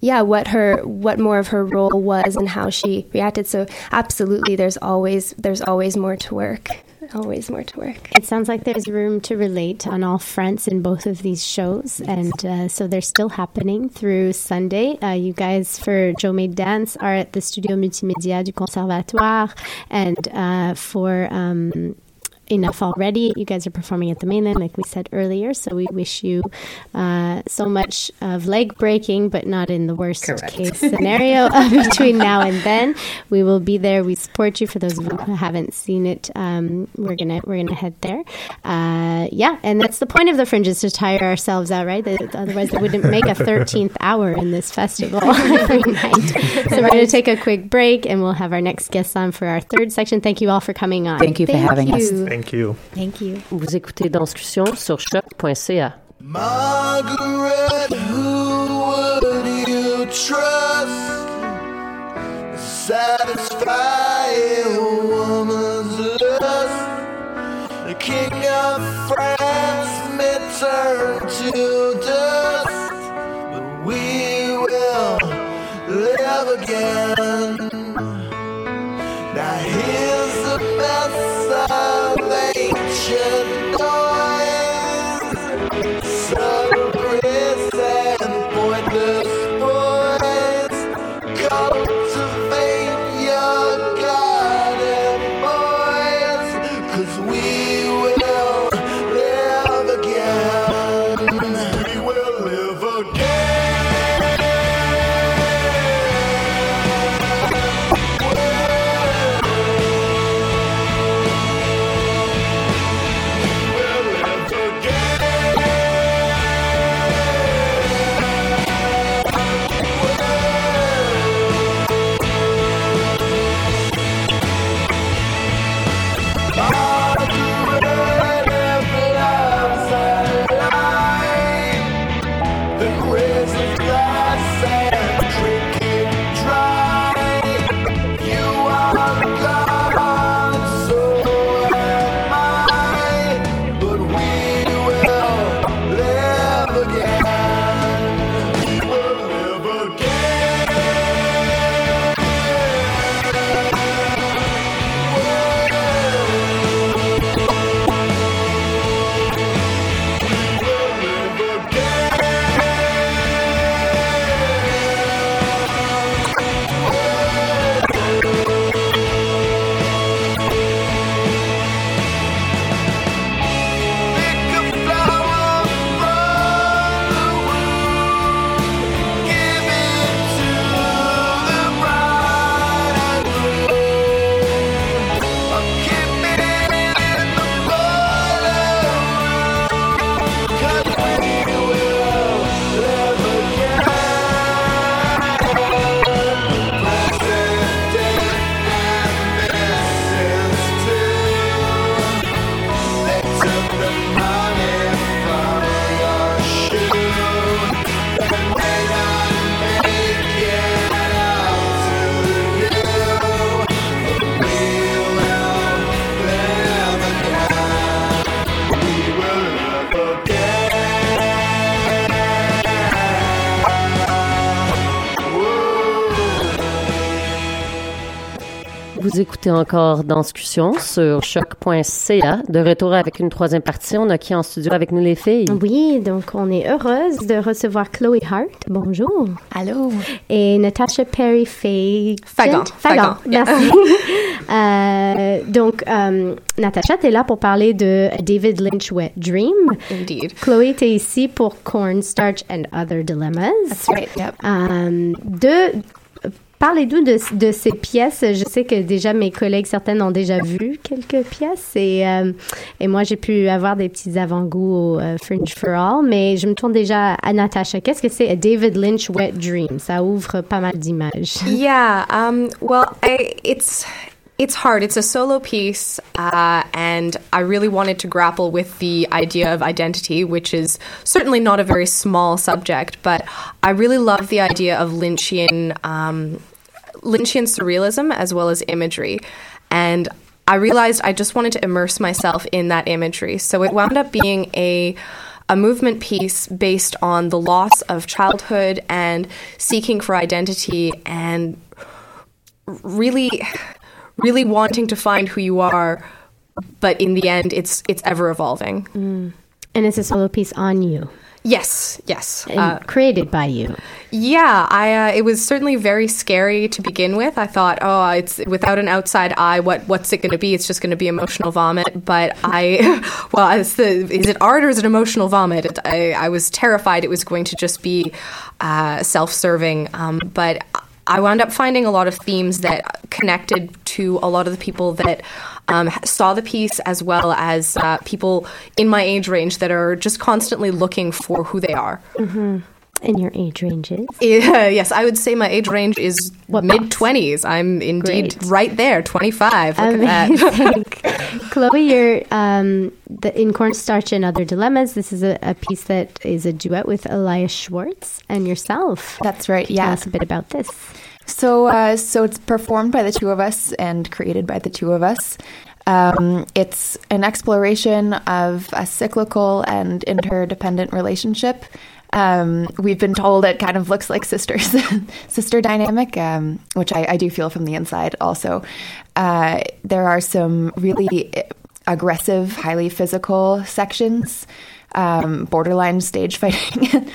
Speaker 13: yeah what her what more of her role was and how she reacted. So absolutely there's always there's always more to work always more to work
Speaker 2: It sounds like there's room to relate on all fronts in both of these shows, and uh, so they're still happening through Sunday. Uh, you guys for Joe Made Dance are at the Studio Multimédia du Conservatoire, and uh, for um, enough already. You guys are performing at the Mainline, like we said earlier. So we wish you uh, so much of leg breaking, but not in the worst case scenario (laughs) between now and then. We will be there. We support you. For those of you who haven't seen it, um, we're gonna we're gonna head there. Uh, yeah, and that's the point of the fringe is to tire ourselves out, right? That- Otherwise, they wouldn't make a thirteenth hour in this festival (laughs) every night. So we're gonna take a quick break, and we'll have our next guest on for our third section. Thank you all for coming on.
Speaker 7: Thank you for having us.
Speaker 9: Thank you.
Speaker 2: Thank you.
Speaker 7: Vous écoutez Danscussion sur choc.ca.
Speaker 8: Margaret, who would you trust? Satisfy a woman's lust? The king of France may turn to dust, but we will live again. Ancient
Speaker 7: Vous écoutez encore Danscussion sur choc.ca. De retour avec une troisième partie. On a qui en studio avec nous les filles?
Speaker 2: Oui, donc on est heureuse de recevoir Chloe Hart. Bonjour.
Speaker 14: Allô?
Speaker 2: Et Natasha Perry Fagan.
Speaker 14: Fagan.
Speaker 2: Fagan.
Speaker 14: Yeah.
Speaker 2: Merci. (laughs) Euh, Donc, euh, Natacha, tu es là pour parler de David Lynch Wet Dream.
Speaker 14: Indeed.
Speaker 2: Chloé, tu es ici pour Cornstarch and Other Dilemmas.
Speaker 14: That's right, yep.
Speaker 2: Euh, de, Parlez-nous de, ces pièces. Je sais que déjà mes collègues, certaines ont déjà vu quelques pièces et, euh, et moi j'ai pu avoir des petits avant-goûts au euh, Fringe for All, mais je me tourne déjà à Natasha. Qu'est-ce que c'est David Lynch Wet Dream? Ça ouvre pas mal d'images. (laughs)
Speaker 14: Yeah, um, well, I, it's it's hard. It's a solo piece, uh, and I really wanted to grapple with the idea of identity, which is certainly not a very small subject, but I really love the idea of Lynchian, um, Lynchian surrealism as well as imagery. And I realized I just wanted to immerse myself in that imagery. So it wound up being a a movement piece based on the loss of childhood and seeking for identity and really really wanting to find who you are, but in the end, it's it's ever evolving.
Speaker 2: Mm. And it's a solo piece on you.
Speaker 14: Yes, yes,
Speaker 2: uh, created by you.
Speaker 14: Yeah, I. Uh, it was certainly very scary to begin with. I thought, oh, it's without an outside eye. What what's it going to be? It's just going to be emotional vomit. But I, (laughs) well, the, is it art or is it emotional vomit? I, I was terrified it was going to just be uh, self-serving. Um, but I wound up finding a lot of themes that connected to a lot of the people that um, saw the piece, as well as uh, people in my age range that are just constantly looking for who they are.
Speaker 2: Mm-hmm. And your age range is? (laughs)
Speaker 14: Yeah, yes, I would say my age range is mid 20s. I'm indeed
Speaker 2: Great.
Speaker 14: right there, 25. Look
Speaker 2: Amazing.
Speaker 14: at that. (laughs)
Speaker 2: Chloe, you're um, the, in Cornstarch and Other Dilemmas. This is a, a piece that is a duet with Elias Schwartz and yourself.
Speaker 15: That's right,
Speaker 2: Tell
Speaker 15: yeah.
Speaker 2: us a bit about this.
Speaker 15: So, uh, so it's performed by the two of us and created by the two of us. Um, it's an exploration of a cyclical and interdependent relationship. Um, we've been told it kind of looks like sisters, (laughs) sister dynamic, um, which I, I do feel from the inside. Also, uh, there are some really aggressive, highly physical sections, um, borderline stage (laughs) fighting.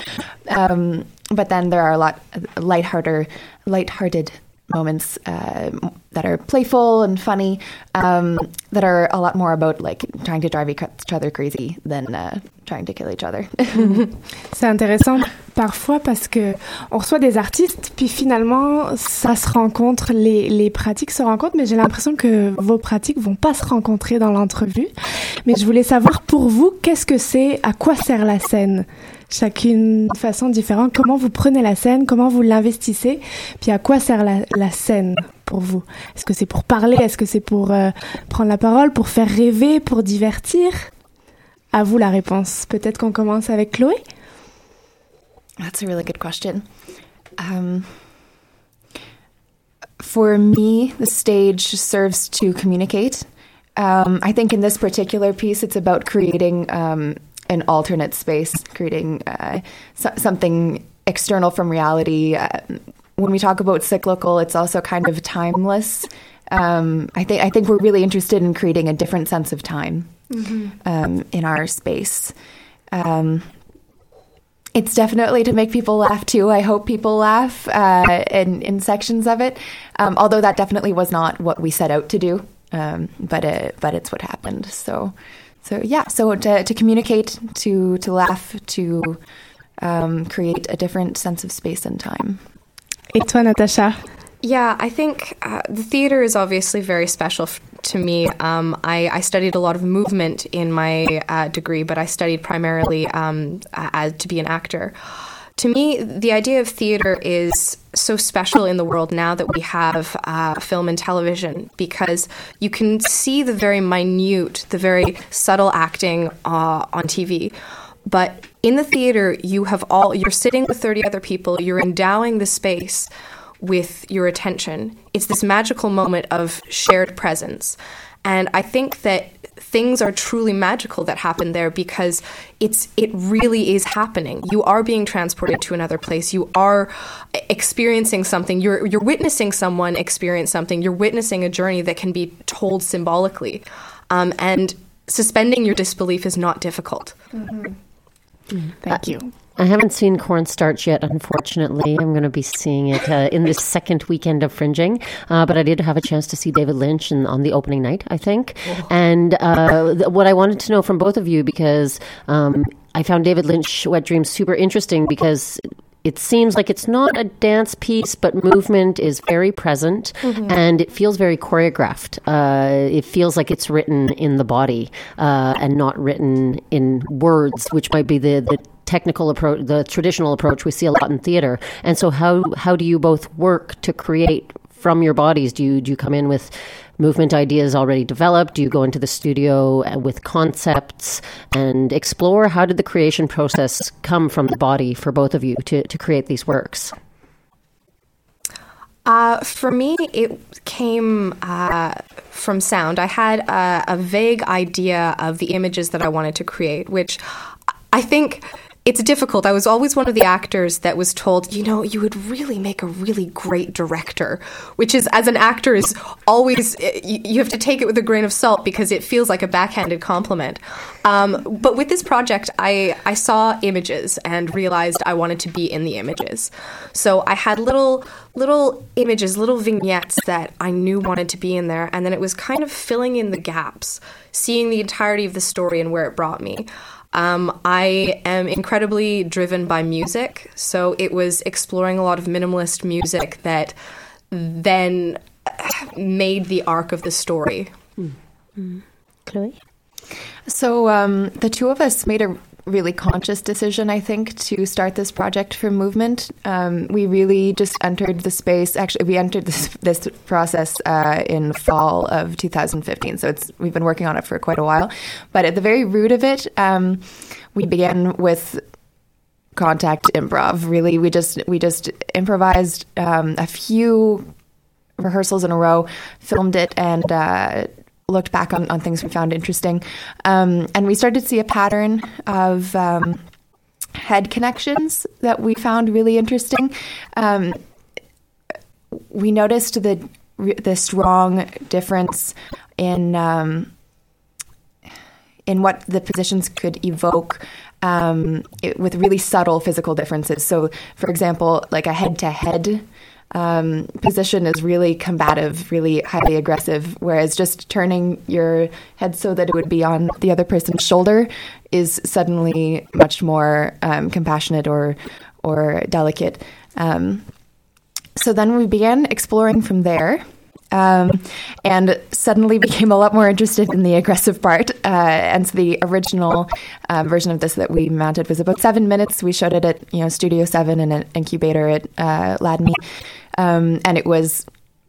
Speaker 15: um, but then there are a lot lighthearted, lighthearted moments uh, that are playful and funny, um, that are a lot more about like trying to drive each other crazy than uh, trying to kill each other. (laughs)
Speaker 5: C'est intéressant parfois parce que on reçoit des artistes, puis finalement ça se rencontre, les, les pratiques se rencontrent, mais j'ai l'impression que vos pratiques vont pas se rencontrer dans l'entrevue. Mais je voulais savoir pour vous, qu'est-ce que c'est, à quoi sert la scène? Chacune de façon différente. Comment vous prenez la scène? Comment vous l'investissez? Puis à quoi sert la, scène pour vous? Est-ce que c'est pour parler? Est-ce que c'est pour euh, prendre la parole? Pour faire rêver? Pour divertir? À vous la réponse. Peut-être qu'on commence avec Chloé
Speaker 15: That's a really good question. Um, for me, the stage serves to communicate. Um, I think in this particular piece, it's about creating um, an alternate space, creating uh, so- something external from reality. Uh, when we talk about cyclical, it's also kind of timeless. Um, I think I think we're really interested in creating a different sense of time um, in our space. Um, it's definitely to make people laugh too. I hope people laugh uh, in in sections of it. Um, although that definitely was not what we set out to do, um, but it, but it's what happened. So so yeah. So to, to communicate, to to laugh, to um, create a different sense of space and time.
Speaker 5: Et toi, Natasha
Speaker 14: Yeah, I think uh, the theater is obviously very special f- to me. Um, I, I studied a lot of movement in my uh, degree, but I studied primarily um, uh, to be an actor. To me, the idea of theater is so special in the world now that we have uh, film and television because you can see the very minute, the very subtle acting uh, on TV. But in the theater, you have all, you're sitting with 30 other people, you're endowing the space with your attention. It's this magical moment of shared presence. And I think that things are truly magical that happen there because it's it really is happening. You are being transported to another place. You are experiencing something. You're you're witnessing someone experience something. You're witnessing a journey that can be told symbolically. Um, and suspending your disbelief is not difficult.
Speaker 5: Thank you.
Speaker 7: I haven't seen Cornstarch yet, unfortunately. I'm going to be seeing it uh, in this second weekend of Fringing. Uh, but I did have a chance to see David Lynch in, on the opening night, I think. And uh, th- what I wanted to know from both of you, because um, I found David Lynch Wet Dreams super interesting because it seems like it's not a dance piece, but movement is very present
Speaker 16: Mhm.
Speaker 7: and it feels very choreographed. Uh, it feels like it's written in the body uh, and not written in words, which might be the, the technical approach, the traditional approach we see a lot in theater. And so, how how do you both work to create from your bodies? Do you do you come in with movement ideas already developed? Do you go into the studio uh, with concepts and explore? How did the creation process come from the body for both of you to, to create these works?
Speaker 14: Uh, for me, it came uh, from sound. I had a, a vague idea of the images that I wanted to create, which I think it's difficult. I was always one of the actors that was told, you know, you would really make a really great director, which is, as an actor, is always, you, you have to take it with a grain of salt because it feels like a backhanded compliment. Um, but with this project, I, I saw images and realized I wanted to be in the images. So I had little little images, little vignettes that I knew wanted to be in there, and then it was kind of filling in the gaps, seeing the entirety of the story and where it brought me. Um, I am incredibly driven by music, so it was exploring a lot of minimalist music that then made the arc of the story.
Speaker 2: Chloe?
Speaker 15: So um, the two of us made a really conscious decision, I think, to start this project for movement. Um, we really just entered the space. Actually, we entered this this process uh, in fall of 2015. So it's we've been working on it for quite a while. But at the very root of it, um, we began with contact improv. Really, we just we just improvised um, a few rehearsals in a row, filmed it, and uh, looked back on, on things we found interesting. Um, and we started to see a pattern of um, head connections that we found really interesting. Um, we noticed the the strong difference in um, in what the positions could evoke um, it, with really subtle physical differences. So, for example, like a head to head um, position is really combative, really highly aggressive, whereas just turning your head so that it would be on the other person's shoulder is suddenly much more um, compassionate or or delicate. Um, so then we began exploring from there. Um, and suddenly became a lot more interested in the aggressive part. Uh, and so the original uh, version of this that we mounted was about seven minutes. We showed it at you know Studio Seven and an incubator at uh, Ladney, um, and it was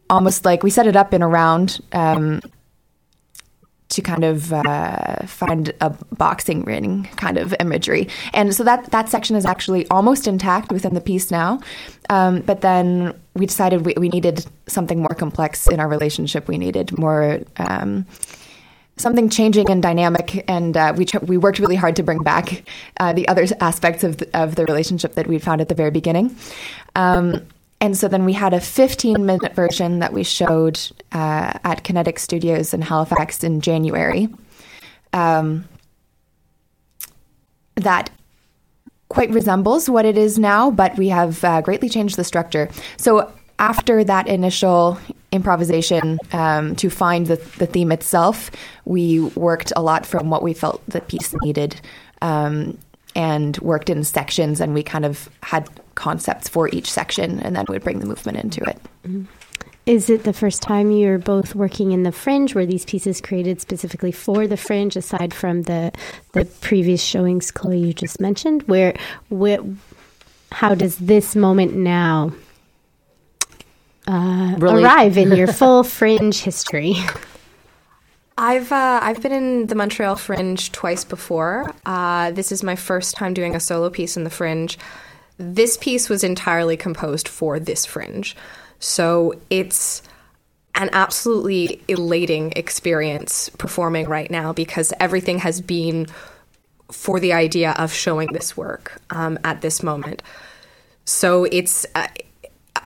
Speaker 15: almost like we set it up in a round. Um, to kind of uh, find a boxing ring kind of imagery, and so that that section is actually almost intact within the piece now. Um, but then we decided we, we needed something more complex in our relationship. We needed more um, something changing and dynamic, and uh, we ch- we worked really hard to bring back uh, the other aspects of the, of the relationship that we found at the very beginning. Um, and so then we had a 15 minute version that we showed uh, at Kinetic Studios in Halifax in January. Um, that quite resembles what it is now, but we have uh, greatly changed the structure. So after that initial improvisation um, to find the, the theme itself, we worked a lot from what we felt the piece needed. Um, and worked in sections, and we kind of had concepts for each section, and then we'd bring the movement into it.
Speaker 2: Is it the first time you're both working in the fringe? Were these pieces created specifically for the fringe, aside from the the previous showings, Chloe, you just mentioned? Where, where how does this moment now uh,
Speaker 14: Relate-
Speaker 2: arrive in your (laughs) full fringe history?
Speaker 14: I've uh, I've been in the Montreal Fringe twice before. Uh, this is my first time doing a solo piece in the Fringe. This piece was entirely composed for this Fringe, so it's an absolutely elating experience performing right now because everything has been for the idea of showing this work um, at this moment. So it's uh,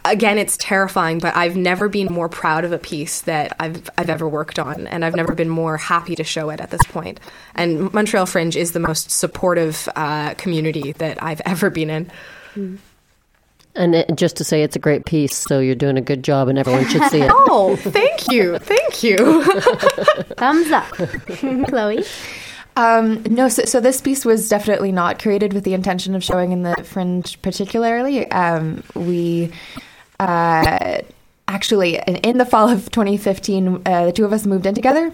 Speaker 14: again, it's terrifying, but I've never been more proud of a piece that I've I've ever worked on, and I've never been more happy to show it at this point. And Montreal Fringe is the most supportive uh, community that I've ever been in.
Speaker 7: And it, just to say, it's a great piece, so you're doing a good job, and everyone should see it. (laughs)
Speaker 14: oh, thank you, thank you. (laughs)
Speaker 2: Thumbs up, (laughs) Chloe.
Speaker 15: Um, no, so, so this piece was definitely not created with the intention of showing in the Fringe, particularly. Um, we uh, actually, in, in the fall of 2015, uh, the two of us moved in together.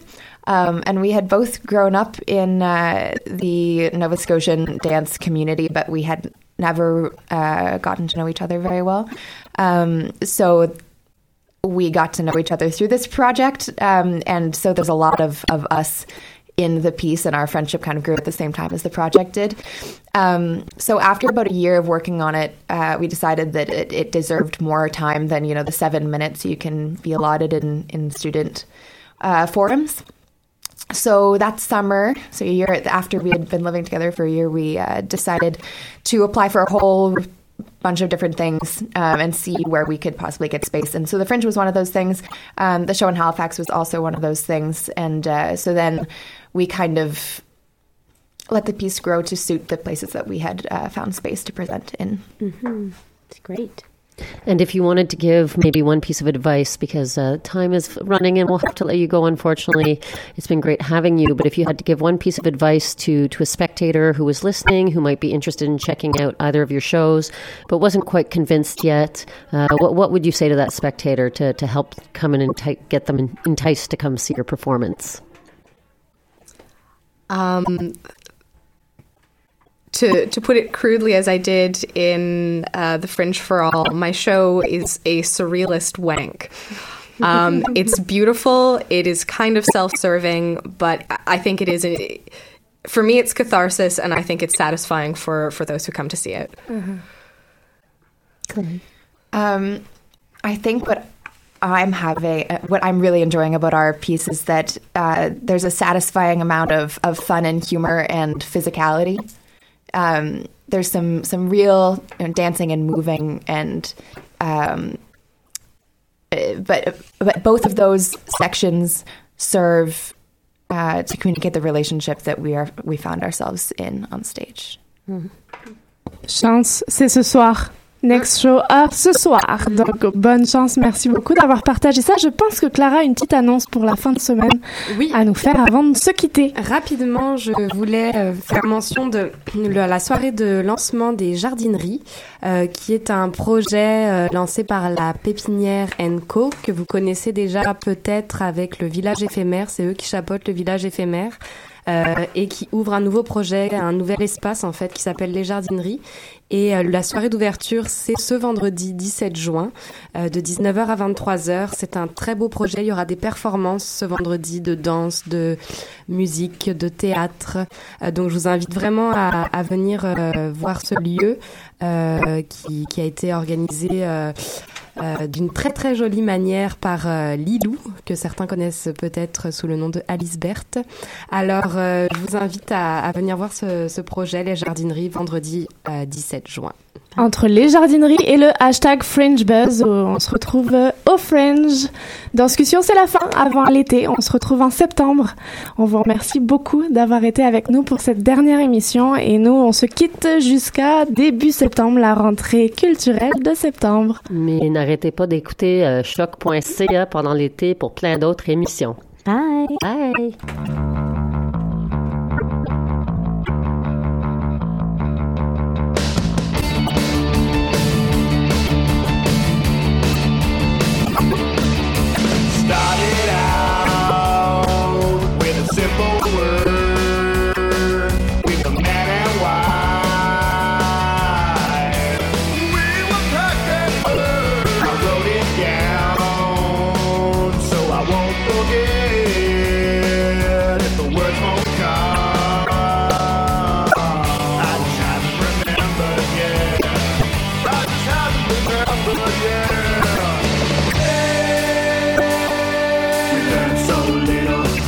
Speaker 15: Um, and we had both grown up in uh, the Nova Scotian dance community, but we had never uh, gotten to know each other very well. Um, so we got to know each other through this project. Um, and so there's a lot of, of us in the piece, and our friendship kind of grew at the same time as the project did. Um, so after about a year of working on it, uh, we decided that it, it deserved more time than you know the seven minutes you can be allotted in in student uh, forums. So that summer, so a year after we had been living together for a year, we uh, decided to apply for a whole bunch of different things um, and see where we could possibly get space. And so the Fringe was one of those things. Um, the show in Halifax was also one of those things. And uh, so then we kind of let the piece grow to suit the places that we had uh, found space to present in.
Speaker 2: Mm-hmm. It's great.
Speaker 7: And if you wanted to give maybe one piece of advice, because uh, time is running and we'll have to let you go, unfortunately. It's been great having you. But if you had to give one piece of advice to, to a spectator who was listening, who might be interested in checking out either of your shows, but wasn't quite convinced yet, uh, what, what would you say to that spectator to, to help come and enti- get them enticed to come see your performance?
Speaker 14: Um, to to put it crudely, as I did in uh, the Fringe for All, my show is a surrealist wank. Um, it's (laughs) beautiful. It is kind of self-serving, but I think it is. A, for me, it's catharsis, and I think it's satisfying for for those who come to see it.
Speaker 15: Um, I think what I'm having, uh, what I'm really enjoying about our piece is that uh, there's a satisfying amount of, of fun and humor and physicality. Um, there's some some real you know, dancing and moving and um, uh, but but both of those sections serve uh, to communicate the relationship that we are we found ourselves in on stage.
Speaker 5: Chance, c'est ce soir. Next show à ce soir. Donc, bonne chance. Merci beaucoup d'avoir partagé ça. Je pense que Clara a une petite annonce pour la fin de semaine à nous faire avant de se quitter.
Speaker 6: Rapidement, je voulais euh, faire mention de la soirée de lancement des jardineries, euh, qui est un projet euh, lancé par la pépinière Co, que vous connaissez déjà peut-être avec le village éphémère. C'est eux qui chapeautent le village éphémère. Euh, et qui ouvre un nouveau projet, un nouvel espace en fait qui s'appelle les jardineries. Et euh, la soirée d'ouverture, c'est ce vendredi 17 juin, euh, de 19h à 23h. C'est un très beau projet. Il y aura des performances ce vendredi de danse, de musique, de théâtre. Donc je vous invite vraiment à, venir voir ce lieu qui a été organisé euh, d'une très très jolie manière par euh, Lilou, que certains connaissent peut-être sous le nom de Alice Berthe. Alors euh, je vous invite à, venir voir ce, projet, les jardineries, vendredi euh, 17 juin.
Speaker 5: Entre les jardineries et le hashtag Fringe Buzz, où on se retrouve euh, au Fringe. Discussion, c'est la fin avant l'été. On se retrouve en septembre. On vous remercie beaucoup d'avoir été avec nous pour cette dernière émission et nous, on se quitte jusqu'à début septembre, la rentrée culturelle de septembre.
Speaker 7: Mais n'arrêtez pas d'écouter euh, choc.ca pendant l'été pour plein d'autres émissions.
Speaker 2: Bye.
Speaker 7: Bye.